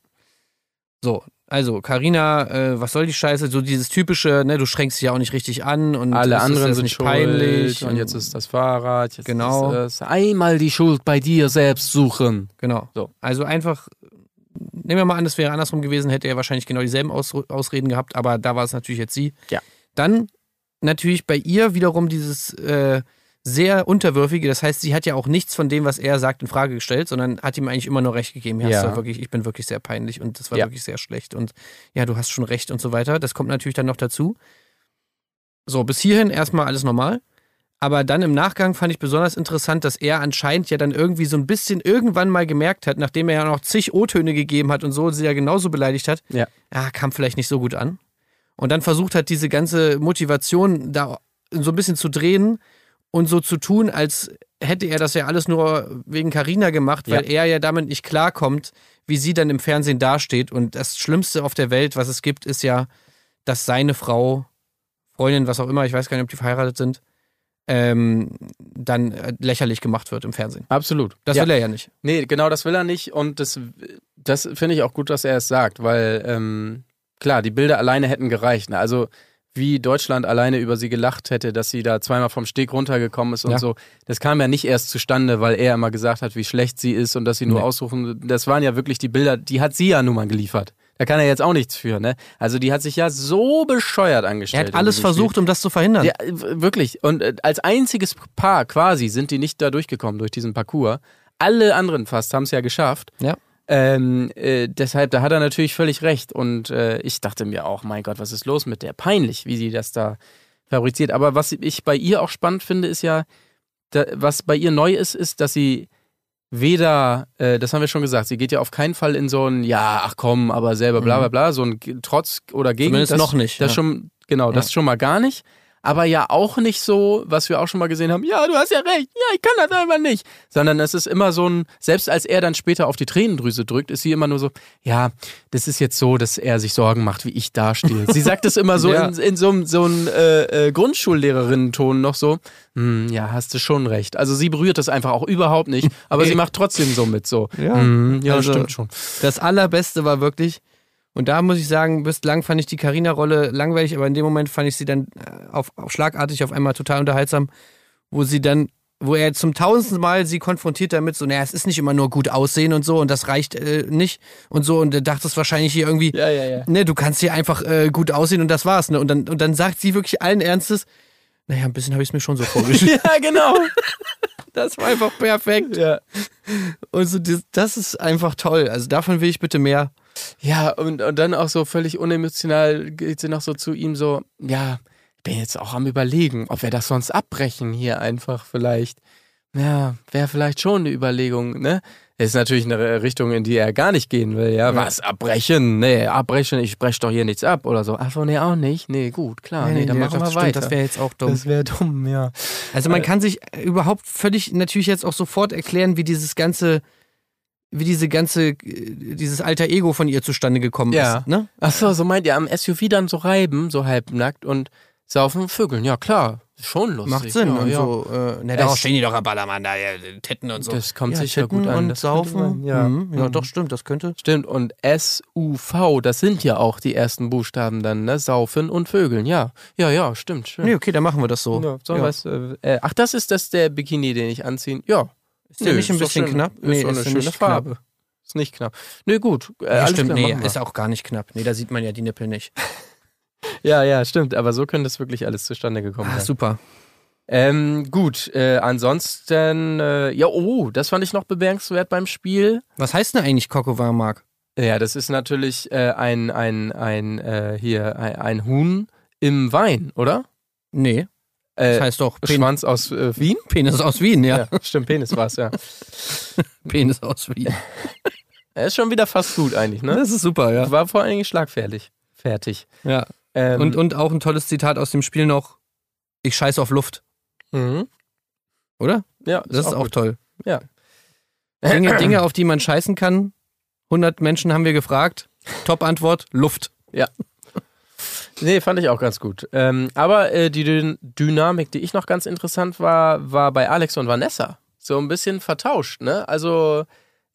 So, also Carina, äh, was soll die Scheiße? So dieses typische, ne, du schränkst dich ja auch nicht richtig an und alle anderen sind nicht schuld peinlich und jetzt ist das Fahrrad, jetzt Genau. ist es einmal die Schuld bei dir selbst suchen. Genau. So. Also einfach, nehmen wir mal an, das wäre andersrum gewesen, hätte er wahrscheinlich genau dieselben Aus Ausreden gehabt, aber da war es natürlich jetzt sie. Ja. Dann natürlich bei ihr wiederum dieses äh, sehr unterwürfige, das heißt, sie hat ja auch nichts von dem, was er sagt, in Frage gestellt, sondern hat ihm eigentlich immer nur recht gegeben. Ja, Ja. wirklich, ich bin wirklich sehr peinlich und das war Ja. wirklich sehr schlecht und ja, du hast schon recht und so weiter. Das kommt natürlich dann noch dazu. So, bis hierhin erstmal alles normal. Aber dann im Nachgang fand ich besonders interessant, dass er anscheinend ja dann irgendwie so ein bisschen irgendwann mal gemerkt hat, nachdem er ja noch zig O-Töne gegeben hat und so sie ja genauso beleidigt hat, Ja. ah, kam vielleicht nicht so gut an. Und dann versucht hat, diese ganze Motivation da so ein bisschen zu drehen und so zu tun, als hätte er das ja alles nur wegen Carina gemacht, weil er ja damit nicht klarkommt, wie sie dann im Fernsehen dasteht. Und das Schlimmste auf der Welt, was es gibt, ist ja, dass seine Frau, Freundin, was auch immer, ich weiß gar nicht, ob die verheiratet sind, ähm, dann äh, lächerlich gemacht wird im Fernsehen. Absolut. Das ja. will er ja nicht. Nee, genau das will er nicht und das, das finde ich auch gut, dass er es sagt, weil ähm, klar, die Bilder alleine hätten gereicht. Ne? Also wie Deutschland alleine über sie gelacht hätte, dass sie da zweimal vom Steg runtergekommen ist und Ja. so. Das kam ja nicht erst zustande, weil er immer gesagt hat, wie schlecht sie ist und dass sie nur Nee. aussuchen. Das waren ja wirklich die Bilder, die hat sie ja nun mal geliefert. Da kann er jetzt auch nichts für, ne? Also die hat sich ja so bescheuert Er angestellt. hat in alles diesem Spiel. versucht, um das zu verhindern. Ja, wirklich. Und äh, als einziges Paar quasi sind die nicht da durchgekommen durch diesen Parcours. Alle anderen fast haben es ja geschafft. Ja. Ähm, äh, deshalb, da hat er natürlich völlig recht. Und äh, ich dachte mir auch, mein Gott, was ist los mit der? Peinlich, wie sie das da fabriziert. Aber was ich bei ihr auch spannend finde, ist ja, da, was bei ihr neu ist, ist, dass sie weder, äh, das haben wir schon gesagt, sie geht ja auf keinen Fall in so ein, ja, ach komm, aber selber bla bla bla, so ein Trotz oder Gegen. Zumindest das, noch nicht, Das ja. schon, genau, das Ja. schon mal gar nicht. Aber ja auch nicht so, was wir auch schon mal gesehen haben, ja, du hast ja recht, ja, ich kann das einfach nicht. Sondern es ist immer so ein, selbst als er dann später auf die Tränendrüse drückt, ist sie immer nur so, ja, das ist jetzt so, dass er sich Sorgen macht, wie ich dastehe. sie sagt es immer so Ja. in, in so einem so einem, äh, äh, Grundschullehrerinnen-Ton noch so, hm, ja, hast du schon recht. Also sie berührt das einfach auch überhaupt nicht, aber sie macht trotzdem so mit, so, Ja. hm, ja, Also- stimmt schon. Das allerbeste war wirklich, und da muss ich sagen, bislang fand ich die Carina-Rolle langweilig, aber in dem Moment fand ich sie dann äh, auf, auf schlagartig auf einmal total unterhaltsam, wo sie dann, wo er zum tausendsten Mal sie konfrontiert damit, so, naja, es ist nicht immer nur gut aussehen und so und das reicht äh, nicht und so und er dachte es wahrscheinlich hier irgendwie, Ja, ja, ja. ne, du kannst hier einfach äh, gut aussehen und das war's, ne? Und dann, und dann sagt sie wirklich allen Ernstes, naja, ein bisschen habe ich es mir schon so vorgestellt. Ja, genau. das war einfach perfekt. ja. Und so, das, das ist einfach toll. Also davon will ich bitte mehr. Ja, und, und dann auch so völlig unemotional geht sie noch so zu ihm so, ja, ich bin jetzt auch am überlegen, ob wir das sonst abbrechen hier einfach vielleicht. Ja, wäre vielleicht schon eine Überlegung, ne? Ist natürlich eine Richtung, in die er gar nicht gehen will, ja. Was, abbrechen? Nee, abbrechen, ich breche doch hier nichts ab oder so. Ach so, nee, auch nicht. Nee, gut, klar, nee, dann machen wir stimmt, weiter. Das wäre jetzt auch dumm. das wäre dumm, ja. Also man kann sich überhaupt völlig natürlich jetzt auch sofort erklären, wie dieses ganze, wie diese ganze, äh, dieses alter Ego von ihr zustande gekommen Ja. ist. Ne? Ach so, so meint ihr am SUV dann so reiben, so halbnackt und saufen Vögeln. Ja, klar, schon lustig. Macht Sinn. Ja, und ja. so, äh, ne, darauf stehen die doch am Ballermann, da, ja, Titten und so. Das kommt ja, sicher Titten gut an. Und Saufen. ja. Mhm. ja, Mhm. doch, stimmt, das könnte. Stimmt, und S-U-V, das sind ja auch die ersten Buchstaben dann, ne? Saufen und Vögeln, ja. Ja, ja, stimmt, schön. Nee, okay, dann machen wir das so. Ja, so. Was, äh, äh, ach, das ist das der Bikini, den ich anziehe. Ja. Ist der nicht ein ist bisschen knapp? Ist Nee, doch eine ist schöne Farbe. Ist nicht knapp. Nö, gut. Äh, stimmt, klar, nee, ist auch gar nicht knapp. Nee, da sieht man ja die Nippel nicht. Ja, ja, stimmt. Aber so könnte es wirklich alles zustande gekommen Ah, sein. super. Ähm, gut, äh, ansonsten, äh, ja, oh, das fand ich noch bemerkenswert beim Spiel. Was heißt denn eigentlich Kokovar, Mark? Ja, das ist natürlich äh, ein, ein, ein, äh, hier, ein, ein Huhn im Wein, oder? Nee, Äh, das heißt doch Pen Schwanz aus äh, Wien? Penis aus Wien, ja. Ja, stimmt, Penis war es, ja. Penis aus Wien. Er ist schon wieder fast gut eigentlich, ne? Das ist super, ja. War vor allen Dingen schlagfertig. Fertig. ja. Ähm, Und, und auch ein tolles Zitat aus dem Spiel noch: Ich scheiße auf Luft, mhm. oder? Ja, Das ist auch, gut. toll. Ja. Dinge, Dinge, auf die man scheißen kann. 100 Menschen haben wir gefragt. Top-Antwort: Luft. Nee, fand ich auch ganz gut. Ähm, aber äh, die Dyn Dynamik, die ich noch ganz interessant war, war bei Alex und Vanessa. So ein bisschen vertauscht, ne? Also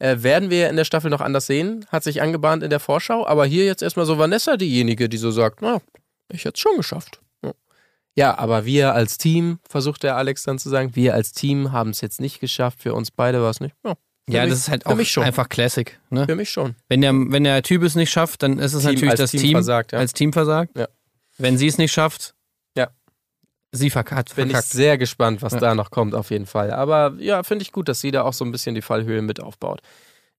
äh, werden wir in der Staffel noch anders sehen, hat sich angebahnt in der Vorschau, aber hier jetzt erstmal so Vanessa diejenige, die so sagt, na, ich hätte es schon geschafft. Ja. Ja, aber wir als Team, versucht der Alex dann zu sagen, wir als Team haben es jetzt nicht geschafft, für uns beide war es nicht. Ja, Ja, mich, das ist halt auch mich schon. einfach Classic. Ne? Für mich schon. Wenn, der, wenn der Typ es nicht schafft, dann ist es Team natürlich das Team Team versagt, ja. als Team versagt. Ja. Wenn sie es nicht schafft. Sie verkackt. Bin ich verkackt. sehr gespannt, was Ja. da noch kommt, auf jeden Fall. Aber ja, finde ich gut, dass sie da auch so ein bisschen die Fallhöhe mit aufbaut.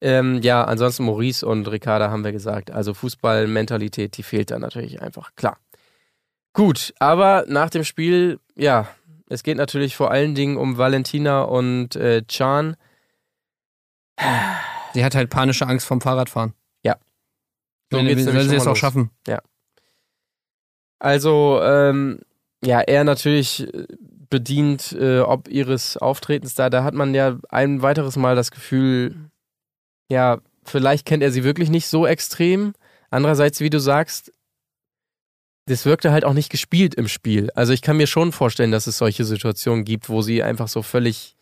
Ähm, ja, ansonsten Maurice und Ricarda haben wir gesagt. Also Fußballmentalität, die fehlt da natürlich einfach, klar. Gut, aber nach dem Spiel, ja, es geht natürlich vor allen Dingen um Valentina und äh, Chan. Sie hat halt panische Angst vom Fahrradfahren. Ja. So Wenn, wenn sie es auch schaffen. Also, ähm, ja, er natürlich äh, bedient, äh, ob ihres Auftretens da. Da hat man ja ein weiteres Mal das Gefühl, ja, vielleicht kennt er sie wirklich nicht so extrem. Andererseits, wie du sagst, das wirkte halt auch nicht gespielt im Spiel. Also ich kann mir schon vorstellen, dass es solche Situationen gibt, wo sie einfach so völlig,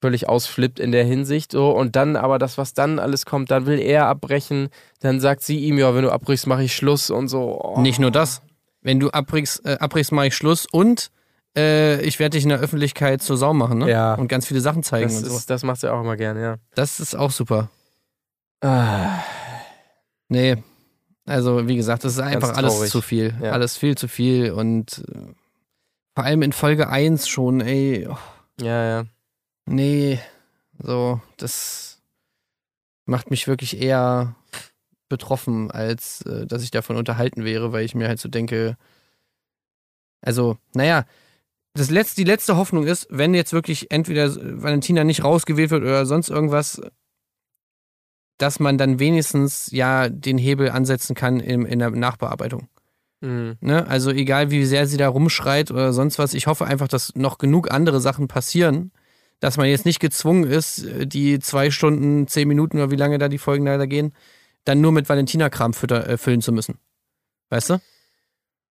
völlig ausflippt in der Hinsicht. So. Und dann aber das, was dann alles kommt, dann will er abbrechen, dann sagt sie ihm, ja, wenn du abbrichst, mache ich Schluss und so. Oh. Nicht nur das. Wenn du abbrichst, äh, abbrichst mache ich Schluss und äh, ich werde dich in der Öffentlichkeit zur Sau machen, ne? Ja. Und ganz viele Sachen zeigen Das, und so. ist, das macht sie auch immer gerne, ja. Das ist auch super. Ah, Nee. Also, wie gesagt, das ist einfach alles traurig. zu viel. Ja. Alles viel zu viel und äh, vor allem in Folge 1 schon, ey. oh, ja, ja. Nee, so, das macht mich wirklich eher betroffen, als äh, dass ich davon unterhalten wäre, weil ich mir halt so denke, also, naja, das letzte, die letzte Hoffnung ist, wenn jetzt wirklich entweder Valentina nicht rausgewählt wird oder sonst irgendwas, dass man dann wenigstens ja den Hebel ansetzen kann in, in der Nachbearbeitung. Mhm. Ne? Also egal, wie sehr sie da rumschreit oder sonst was, ich hoffe einfach, dass noch genug andere Sachen passieren, dass man jetzt nicht gezwungen ist, die zwei Stunden, zehn Minuten oder wie lange da die Folgen leider gehen, dann nur mit Valentina-Kram äh, füllen zu müssen. Weißt du?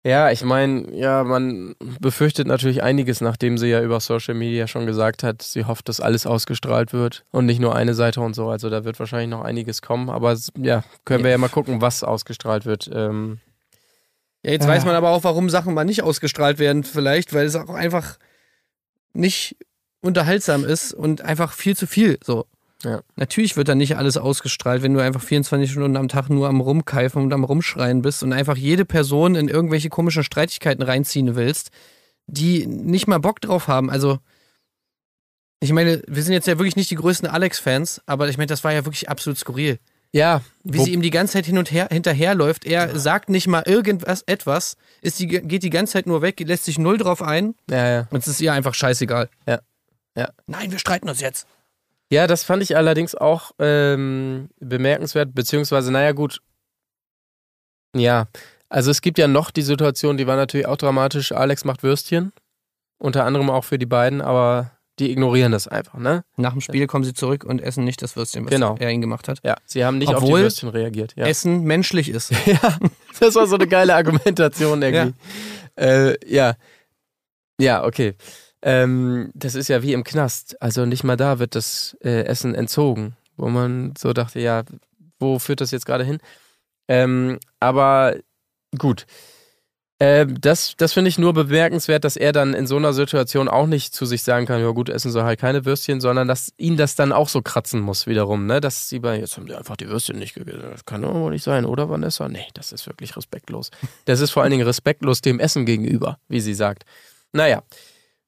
Ja, ich meine, ja, man befürchtet natürlich einiges, nachdem sie ja über Social Media schon gesagt hat, sie hofft, dass alles ausgestrahlt wird und nicht nur eine Seite und so. Also da wird wahrscheinlich noch einiges kommen. Aber ja, können wir ja mal gucken, was ausgestrahlt wird. Ähm, Ja, jetzt Ja. weiß man aber auch, warum Sachen mal nicht ausgestrahlt werden, vielleicht, weil es auch einfach nicht unterhaltsam ist und einfach viel zu viel. So. Ja. Natürlich wird da nicht alles ausgestrahlt, wenn du einfach 24 Stunden am Tag nur am Rumkeifen und am Rumschreien bist und einfach jede Person in irgendwelche komischen Streitigkeiten reinziehen willst, die nicht mal Bock drauf haben. Also, ich meine, wir sind jetzt ja wirklich nicht die größten Alex-Fans, aber ich meine, das war ja wirklich absolut skurril. Ja, Wie sie ihm die ganze Zeit hin und her hinterherläuft. Er sagt nicht mal irgendwas, etwas, ist die, geht die ganze Zeit nur weg, lässt sich null drauf ein ja, ja. und es ist ihr einfach scheißegal. Ja. Ja. Nein, wir streiten uns jetzt. Ja, das fand ich allerdings auch ähm, bemerkenswert, beziehungsweise, naja, gut. Ja, also es gibt ja noch die Situation, die war natürlich auch dramatisch. Alex macht Würstchen, unter anderem auch für die beiden, aber die ignorieren das einfach, ne? Nach dem Spiel kommen sie zurück und essen nicht das Würstchen, was Genau. er ihnen gemacht hat. Ja, sie haben nicht auf Obwohl die Würstchen reagiert. Ja. Essen menschlich ist. ja, das war so eine geile Argumentation irgendwie. Ja, äh, ja. ja okay. Ähm, das ist ja wie im Knast. Also nicht mal da wird das äh, Essen entzogen, wo man so dachte, ja, wo führt das jetzt gerade hin? Ähm, aber gut. Ähm, das das finde ich nur bemerkenswert, dass er dann in so einer Situation auch nicht zu sich sagen kann, ja gut, essen sie halt keine Würstchen, sondern dass ihn das dann auch so kratzen muss wiederum, ne? Dass sie bei, jetzt haben die einfach die Würstchen nicht gegessen. Das kann doch wohl nicht sein, oder Vanessa? Nee, das ist wirklich respektlos. Das ist vor allen Dingen respektlos dem Essen gegenüber, wie sie sagt. Naja,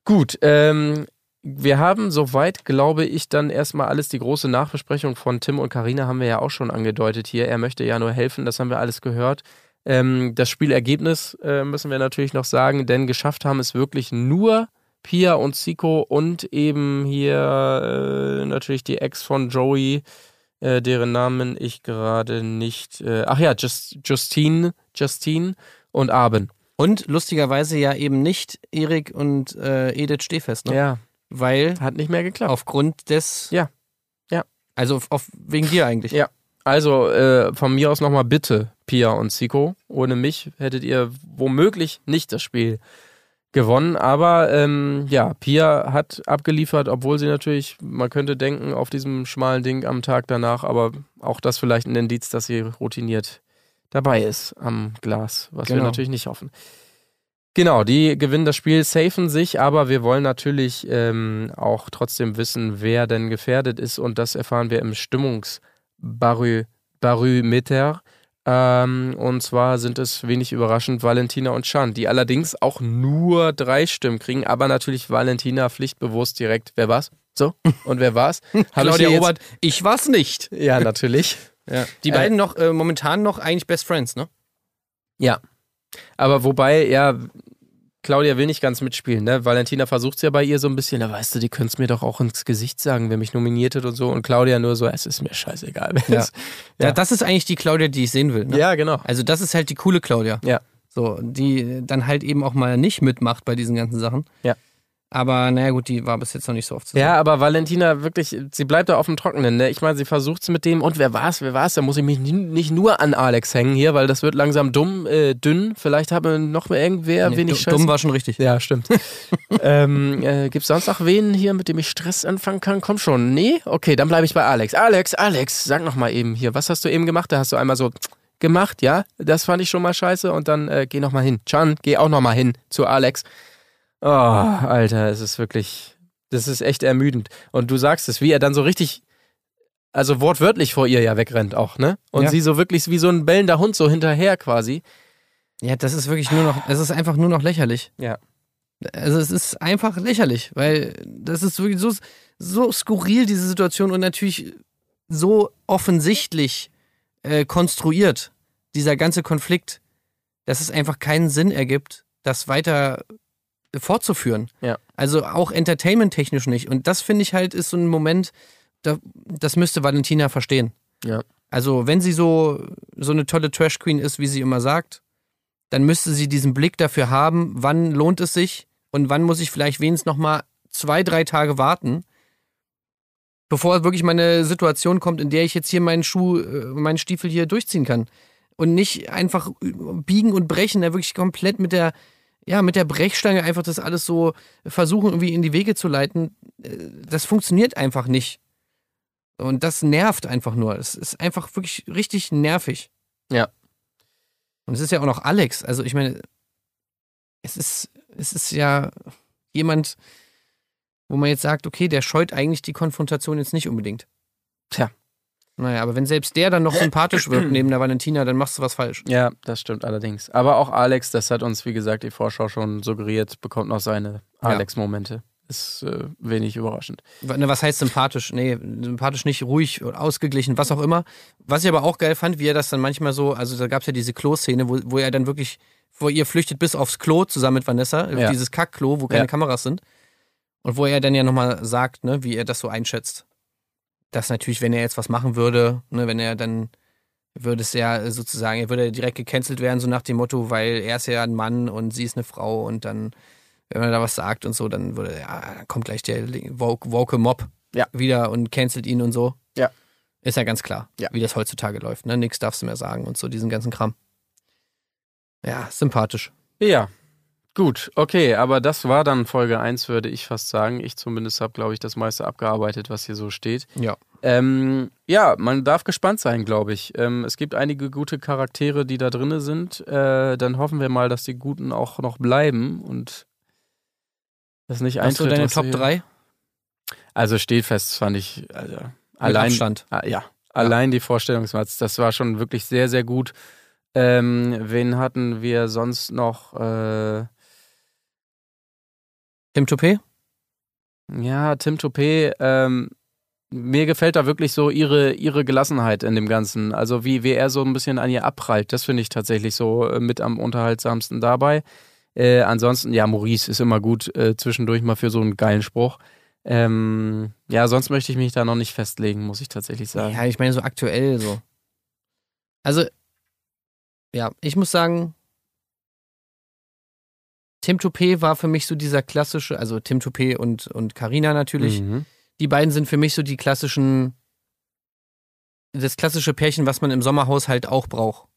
gut. Ähm, wir haben soweit, glaube ich, dann erstmal alles, die große Nachbesprechung von Tim und Karina haben wir ja auch schon angedeutet hier. Er möchte ja nur helfen, das haben wir alles gehört. Ähm, das Spielergebnis äh, müssen wir natürlich noch sagen, denn geschafft haben es wirklich nur Pia und Zico und eben hier äh, natürlich die Ex von Joey, äh, deren Namen ich gerade nicht. Äh, ach ja, Just, Justine, Justine und Aben. Und lustigerweise ja eben nicht Erik und äh, Edith Stehfest, ne? Ja, Weil hat nicht mehr geklappt. aufgrund des. Ja. Ja. Also auf, auf, wegen dir eigentlich. Ja. Also äh, von mir aus nochmal bitte, Pia und Zico. Ohne mich hättet ihr womöglich nicht das Spiel gewonnen. Aber ähm, ja, Pia hat abgeliefert, obwohl sie natürlich, man könnte denken, auf diesem schmalen Ding am Tag danach, aber auch das vielleicht ein Indiz, dass sie routiniert dabei ist am Glas, was wir Genau. natürlich nicht hoffen. Genau, die gewinnen das Spiel, safen sich, aber wir wollen natürlich ähm, auch trotzdem wissen, wer denn gefährdet ist und das erfahren wir im Stimmungsbarometer. Ähm, und zwar sind es wenig überraschend Valentina und Chan, die allerdings auch nur drei Stimmen kriegen, aber natürlich Valentina pflichtbewusst direkt. Wer war's? So, und wer war's? Claudia hier jetzt- Obert, ich war's nicht. Ja, natürlich. Ja. Die Äh, beiden noch, äh, momentan noch eigentlich Best Friends, ne? Ja. Aber wobei, ja, Claudia will nicht ganz mitspielen, ne? Valentina versucht es ja bei ihr so ein bisschen, da weißt du, die können es mir doch auch ins Gesicht sagen, wer mich nominiert hat und so. Und Claudia nur so, es ist mir scheißegal. Ja. Ja. das ist eigentlich die Claudia, die ich sehen will. Ne? ja, genau. Also das ist halt die coole Claudia. Ja. So, die dann halt eben auch mal nicht mitmacht bei diesen ganzen Sachen. Ja. Aber naja gut, die war bis jetzt noch nicht so oft zu sehen. Ja, aber Valentina wirklich, sie bleibt da auf dem Trockenen. Ne? Ich meine, sie versucht es mit dem, und wer war's, wer war's? Da muss ich mich ni- nicht nur an Alex hängen hier, weil das wird langsam dumm, äh, dünn. Vielleicht haben noch mehr irgendwer Nee, wenig du- Scheiße. dumm war schon richtig. Ja, stimmt. ähm, äh, gibt's sonst noch wen hier, mit dem ich Stress anfangen kann? Komm schon. Nee? Okay, dann bleibe ich bei Alex. Alex, Alex, sag noch mal eben hier, was hast du eben gemacht? Da hast du einmal so gemacht, ja? Das fand ich schon mal scheiße und dann äh, geh noch mal hin. Chan, geh auch noch mal hin zu Alex. Oh, Alter, es ist wirklich, das ist echt ermüdend. Und du sagst es, wie er dann so richtig, also wortwörtlich vor ihr ja wegrennt auch, ne? Und Ja. sie so wirklich wie so ein bellender Hund so hinterher quasi. Ja, das ist wirklich nur noch, es ist einfach nur noch lächerlich. Ja. Also es ist einfach lächerlich, weil das ist wirklich so, so skurril, diese Situation und natürlich so offensichtlich äh, konstruiert, dieser ganze Konflikt, dass es einfach keinen Sinn ergibt, das weiter fortzuführen. Ja. Also auch entertainment-technisch nicht. Und das finde ich halt ist so ein Moment, da, das müsste Valentina verstehen. Ja. Also wenn sie so, so eine tolle Trash-Queen ist, wie sie immer sagt, dann müsste sie diesen Blick dafür haben, wann lohnt es sich und wann muss ich vielleicht wenigstens noch mal zwei, drei Tage warten, bevor wirklich meine Situation kommt, in der ich jetzt hier meinen Schuh, äh, meinen Stiefel hier durchziehen kann. Und nicht einfach biegen und brechen, da wirklich komplett mit der, ja, mit der Brechstange einfach das alles so versuchen, irgendwie in die Wege zu leiten. Äh, Das funktioniert einfach nicht. Und das nervt einfach nur. Es ist einfach wirklich richtig nervig. Ja. Und es ist ja auch noch Alex. Also ich meine, es ist, es ist ja jemand, wo man jetzt sagt, okay, der scheut eigentlich die Konfrontation jetzt nicht unbedingt. Tja. Naja, aber wenn selbst der dann noch sympathisch wirkt neben der Valentina, dann machst du was falsch. Ja, das stimmt allerdings. Aber auch Alex, das hat uns, wie gesagt, die Vorschau schon suggeriert, bekommt noch seine. Alex-Momente. ist äh, wenig überraschend. Ne, was heißt sympathisch? Nee, sympathisch nicht, ruhig, ausgeglichen, was auch immer. Was ich aber auch geil fand, wie er das dann manchmal so, also da gab es ja diese Klo-Szene, wo, wo er dann wirklich, wo ihr flüchtet bis aufs Klo zusammen mit Vanessa, Ja. dieses Kack-Klo, wo keine Ja. Kameras sind. Und wo er dann ja nochmal sagt, ne, wie er das so einschätzt. Dass natürlich, wenn er jetzt was machen würde, ne, wenn er dann würde es ja sozusagen, er würde direkt gecancelt werden, so nach dem Motto, weil er ist ja ein Mann und sie ist eine Frau und dann, wenn man da was sagt und so, dann würde, ja, dann kommt gleich der woke, woke Mob Ja. wieder und cancelt ihn und so. Ja. Ist ja ganz klar, Ja. wie das heutzutage läuft. Ne? Nix darfst du mehr sagen und so, diesen ganzen Kram. Ja, sympathisch. Ja, gut, okay, aber das war dann Folge 1, würde ich fast sagen. Ich zumindest habe, glaube ich, das meiste abgearbeitet, was hier so steht. Ja. Ähm, ja, man darf gespannt sein, glaube ich. Ähm, es gibt einige gute Charaktere, die da drin sind. Äh, dann hoffen wir mal, dass die Guten auch noch bleiben und das nicht Hast du eintritt. deine Top wir- 3? Also steht fest, fand ich. Also, allein, Abstand. Ah, ja, allein die Vorstellungsmatz, das war schon wirklich sehr, sehr gut. Ähm, wen hatten wir sonst noch? Äh, Tim Toupé? ja, Tim Toupé. Ähm, mir gefällt da wirklich so ihre, ihre Gelassenheit in dem Ganzen. Also wie, wie er so ein bisschen an ihr abprallt. Das finde ich tatsächlich so äh, mit am unterhaltsamsten dabei. Äh, ansonsten, ja, Maurice ist immer gut äh, zwischendurch mal für so einen geilen Spruch. Ähm, ja, sonst möchte ich mich da noch nicht festlegen, muss ich tatsächlich sagen. Ja, ich meine so aktuell so. Also, ja, ich muss sagen, Tim Toupé war für mich so dieser klassische, also Tim Toupé und und Carina natürlich. Mhm. Die beiden sind für mich so die klassischen, das klassische Pärchen, was man im Sommerhaushalt auch braucht.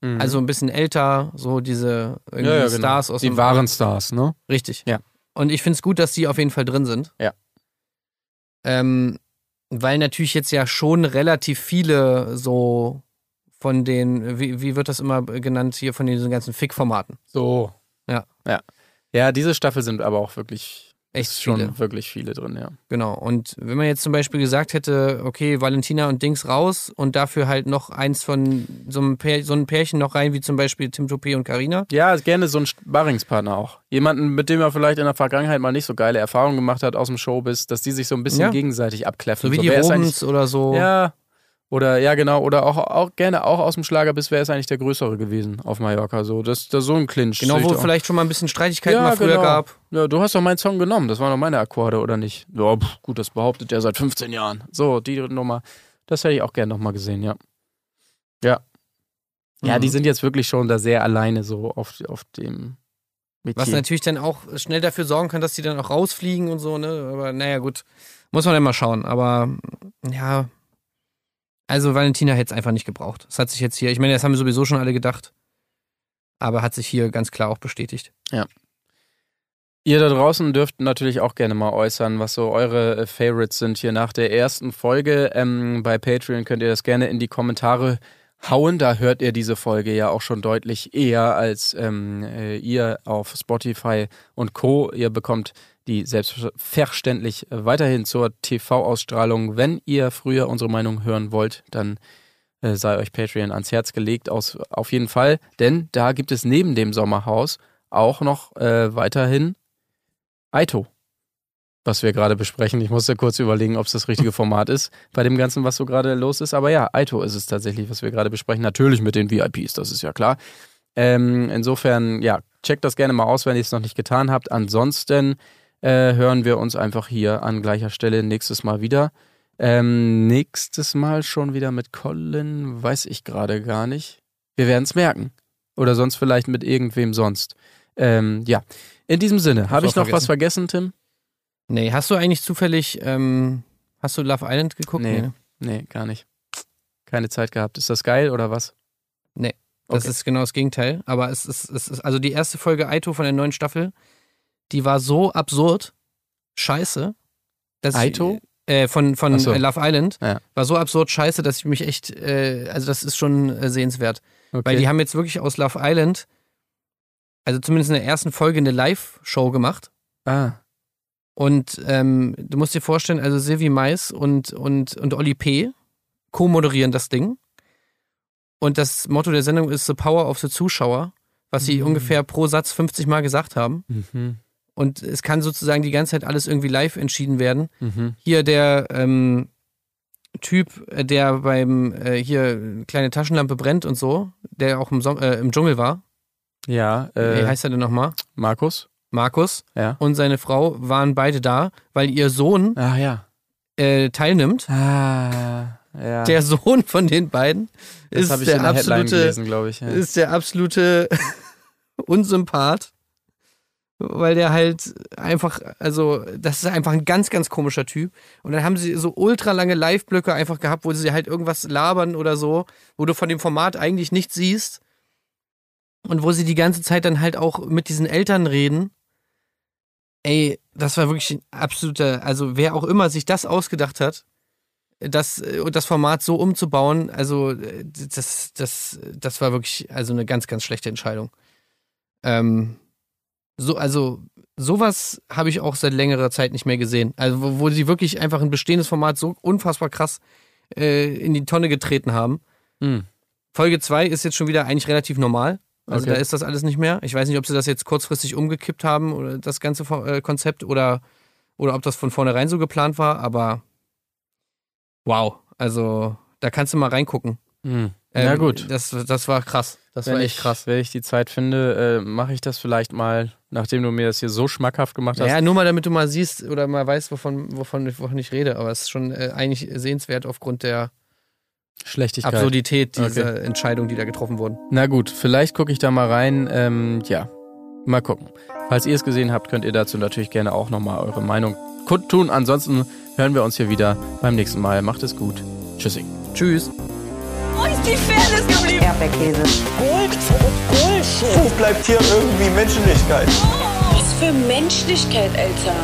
Mhm. Also ein bisschen älter, so diese irgendwie ja, ja, genau. Stars aus Die dem wahren Stars, ne? Richtig. Ja. Und ich finde es gut, dass die auf jeden Fall drin sind. Ja. Ähm, weil natürlich jetzt ja schon relativ viele so von den, wie, wie wird das immer genannt, hier von diesen ganzen Fick-Formaten. So. Ja. Ja. Ja, diese Staffel sind aber auch wirklich Echt schon viele. wirklich viele drin, ja. Genau. Und wenn man jetzt zum Beispiel gesagt hätte, okay, Valentina und Dings raus und dafür halt noch eins von so einem, Pär, so einem Pärchen noch rein, wie zum Beispiel Tim Toupé und Carina. Ja, gerne so ein Sparringspartner auch. Jemanden, mit dem er vielleicht in der Vergangenheit mal nicht so geile Erfahrungen gemacht hat aus dem Showbiz, dass die sich so ein bisschen Ja. gegenseitig abkläffen. So wie die wer ist Robens oder so. Ja. Oder ja, genau, oder auch, auch gerne auch aus dem Schlagerbiss, wer ist eigentlich der Größere gewesen auf Mallorca? So, das, das so ein Clinch. Genau, wo vielleicht schon mal ein bisschen Streitigkeiten Ja, mal früher genau. gab. Ja, du hast doch meinen Song genommen, das waren doch meine Akkorde, oder nicht? Ja, pff, gut, das behauptet er seit 15 Jahren. So, die Nummer, das hätte ich auch gerne nochmal gesehen, ja. Ja. Ja, Mhm. die sind jetzt wirklich schon da sehr alleine so auf, auf dem Metier. Was natürlich dann auch schnell dafür sorgen kann, dass die dann auch rausfliegen und so, ne? Aber naja, gut. Muss man dann mal schauen. Aber ja. Also Valentina hätte es einfach nicht gebraucht. Das hat sich jetzt hier, ich meine, das haben wir sowieso schon alle gedacht. Aber hat sich hier ganz klar auch bestätigt. Ihr da draußen dürft natürlich auch gerne mal äußern, was so eure äh, Favorites sind hier nach der ersten Folge. Ähm, bei Patreon könnt ihr das gerne in die Kommentare hauen. Da hört ihr diese Folge ja auch schon deutlich eher als ähm, äh, ihr auf Spotify und Co. Ihr bekommt die selbstverständlich weiterhin zur TV-Ausstrahlung. Wenn ihr früher unsere Meinung hören wollt, dann äh, sei euch Patreon ans Herz gelegt, aus, auf jeden Fall. Denn da gibt es neben dem Sommerhaus auch noch äh, weiterhin Aito, was wir gerade besprechen. Ich musste kurz überlegen, ob es das richtige Format ist bei dem Ganzen, was so gerade los ist. Aber ja, Aito ist es tatsächlich, was wir gerade besprechen. Natürlich mit den VIPs, das ist ja klar. Ähm, insofern, ja, checkt das gerne mal aus, wenn ihr es noch nicht getan habt. Ansonsten äh, hören wir uns einfach hier an gleicher Stelle nächstes Mal wieder. Ähm, nächstes Mal schon wieder mit Colin, weiß ich gerade gar nicht. Wir werden es merken. Oder sonst vielleicht mit irgendwem sonst. Ähm, ja, in diesem Sinne, habe ich noch was vergessen. vergessen, Tim? Nee, hast du eigentlich zufällig, ähm, hast du Love Island geguckt? Nee. ne? Nee, gar nicht. Keine Zeit gehabt. Ist das geil oder was? Nee. Das Okay. ist genau das Gegenteil. Aber es ist, es ist, also die erste Folge Aito von der neuen Staffel, die war so absurd, scheiße. Dass Aito? Ich, äh, von von so. Love Island. Ja. War so absurd scheiße, dass ich mich echt, äh, also das ist schon äh, sehenswert. Okay. Weil die haben jetzt wirklich aus Love Island, also zumindest in der ersten Folge, eine Live-Show gemacht. ah, Und ähm, du musst dir vorstellen, also Silvi Mais und, und, und Oli P. co-moderieren das Ding. Und das Motto der Sendung ist The Power of the Zuschauer, was sie Mhm. ungefähr pro Satz 50 Mal gesagt haben. mhm. Und es kann sozusagen die ganze Zeit alles irgendwie live entschieden werden. Mhm. Hier der ähm, Typ, äh, der beim äh, hier kleine Taschenlampe brennt und so, der auch im, Som äh, im Dschungel war. Ja, Wie äh, heißt er denn nochmal? Markus? Markus Ja. und seine Frau waren beide da, weil ihr Sohn Ach ja. äh, teilnimmt. Ah, ja. Der Sohn von den beiden das ist der in der Headline absolute gelesen, ich. Ist der absolute Unsympath, weil der halt einfach, also das ist einfach ein ganz, ganz komischer Typ. Und dann haben sie so ultra lange Live-Blöcke einfach gehabt, wo sie halt irgendwas labern oder so, wo du von dem Format eigentlich nichts siehst. Und wo sie die ganze Zeit dann halt auch mit diesen Eltern reden. Ey, das war wirklich ein absoluter, also wer auch immer sich das ausgedacht hat, das, äh, das Format so umzubauen, also äh, das, das, das war wirklich also eine ganz, ganz schlechte Entscheidung. Ähm, so, also sowas habe ich auch seit längerer Zeit nicht mehr gesehen. Also wo, wo sie wirklich einfach ein bestehendes Format so unfassbar krass äh, in die Tonne getreten haben. Hm. Folge 2 ist jetzt schon wieder eigentlich relativ normal. Also Okay. da ist das alles nicht mehr. Ich weiß nicht, ob sie das jetzt kurzfristig umgekippt haben oder das ganze äh, Konzept oder, oder ob das von vornherein so geplant war, aber wow. Also da kannst du mal reingucken. Hm. Na Ähm, gut. Das, das war krass. Das wenn war ich, echt krass. Wenn ich die Zeit finde, äh, mache ich das vielleicht mal, nachdem du mir das hier so schmackhaft gemacht hast. Ja, nur mal damit du mal siehst oder mal weißt, wovon, wovon, ich- wovon ich rede. Aber es ist schon äh, eigentlich sehenswert aufgrund der Schlechtigkeit. Absurdität dieser Entscheidungen, die da getroffen wurden. Na gut, vielleicht gucke ich da mal rein. Ähm, ja, mal gucken. Falls ihr es gesehen habt, könnt ihr dazu natürlich gerne auch nochmal eure Meinung kundtun. Ansonsten hören wir uns hier wieder beim nächsten Mal. Macht es gut. Tschüssi. Tschüss. Ist die Fairness geblieben? Erdbeerkäse. Gold, Bullshit. Wo bleibt hier irgendwie Menschlichkeit? Was für Menschlichkeit, Alter.